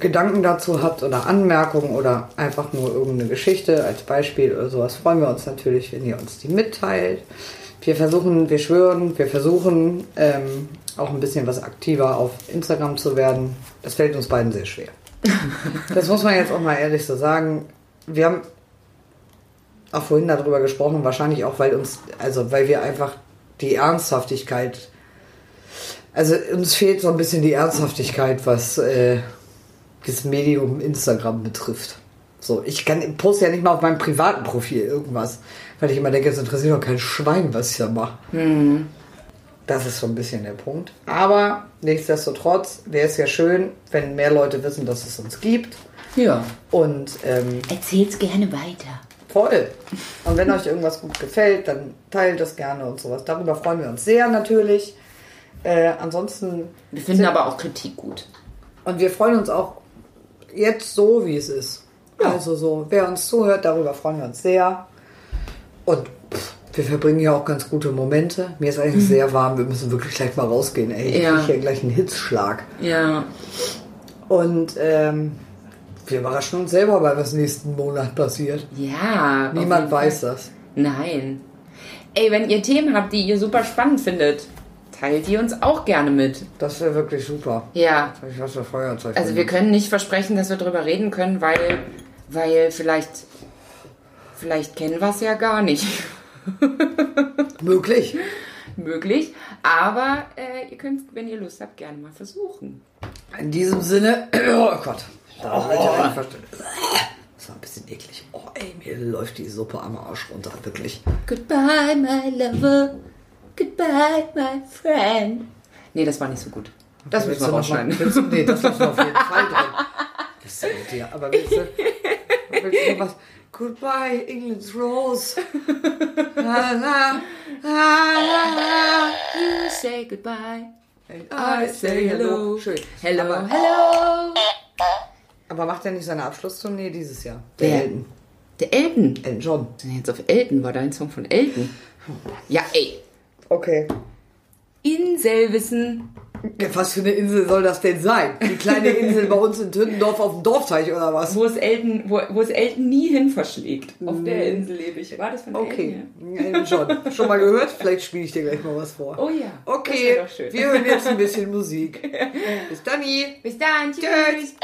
Gedanken dazu habt oder Anmerkungen oder einfach nur irgendeine Geschichte als Beispiel oder sowas, freuen wir uns natürlich, wenn ihr uns die mitteilt. Wir versuchen, wir schwören, wir versuchen ähm, auch ein bisschen was aktiver auf Instagram zu werden. Das fällt uns beiden sehr schwer. Das muss man jetzt auch mal ehrlich so sagen. Wir haben auch vorhin darüber gesprochen, wahrscheinlich auch, weil uns, also weil wir einfach die Ernsthaftigkeit, also uns fehlt so ein bisschen die Ernsthaftigkeit, was äh, das Medium Instagram betrifft. So, ich kann poste ja nicht mal auf meinem privaten Profil irgendwas, weil ich immer denke, es interessiert doch kein Schwein, was ich da mache. Das ist so ein bisschen der Punkt. Aber nichtsdestotrotz wäre es ja schön, wenn mehr Leute wissen, dass es uns gibt. Ja. Und ähm, Erzähl's gerne weiter. Voll. Und wenn euch irgendwas gut gefällt, dann teilt das gerne und sowas. Darüber freuen wir uns sehr natürlich. Äh, ansonsten. Wir finden aber auch Kritik gut. Und wir freuen uns auch jetzt so, wie es ist. Also so, wer uns zuhört, darüber freuen wir uns sehr. Und pff, wir verbringen ja auch ganz gute Momente. Mir ist eigentlich sehr warm. Wir müssen wirklich gleich mal rausgehen. Ey, ich Ja. krieg hier gleich einen Hitzschlag. Ja. Und ähm, wir überraschen uns selber, weil was nächsten Monat passiert. Ja. Niemand weiß das. Nein. Ey, wenn ihr Themen habt, die ihr super spannend findet, teilt die uns auch gerne mit. Das wäre wirklich super. Ja. Ich was für Feuerzeug Also wir können nicht versprechen, dass wir drüber reden können, weil, weil vielleicht, vielleicht kennen wir es ja gar nicht Möglich. möglich. Aber äh, ihr könnt, wenn ihr Lust habt, gerne mal versuchen. In diesem Sinne, oh Gott. Da oh. ich. Das war ein bisschen eklig. Oh, ey, mir läuft die Suppe am Arsch runter, wirklich. Goodbye, my lover. Goodbye, my friend. Nee, das war nicht so gut. Das müssen wir Willst du noch mal- rausschneiden. willst Nee, das lassen wir auf jeden Fall drin. Das ist ja mit dir. Aber willst du, willst du noch was? Goodbye, England's Rose. La, la, la, You say goodbye. la. I say hello. Schön. Hello, Aber, hello. aber macht er nicht seine Abschlusstournee dieses Jahr? Der Wer? Elton. Der Elton. Elton John. Jetzt auf Elton war dein Song von Elton. Ja, ey. Okay. Inselwissen. Ja, was für eine Insel soll das denn sein? Die kleine Insel bei uns in Tündendorf auf dem Dorfteich oder was? Wo es Elton, wo, wo es Elton nie hin verschlägt. Auf der Insel lebe ich. War das von Okay, Elton? Elton John. Schon mal gehört? Vielleicht spiele ich dir gleich mal was vor. Oh ja. Okay, wir hören jetzt ein bisschen Musik. Bis dann. Bis dann. Tschüss. Tschüss.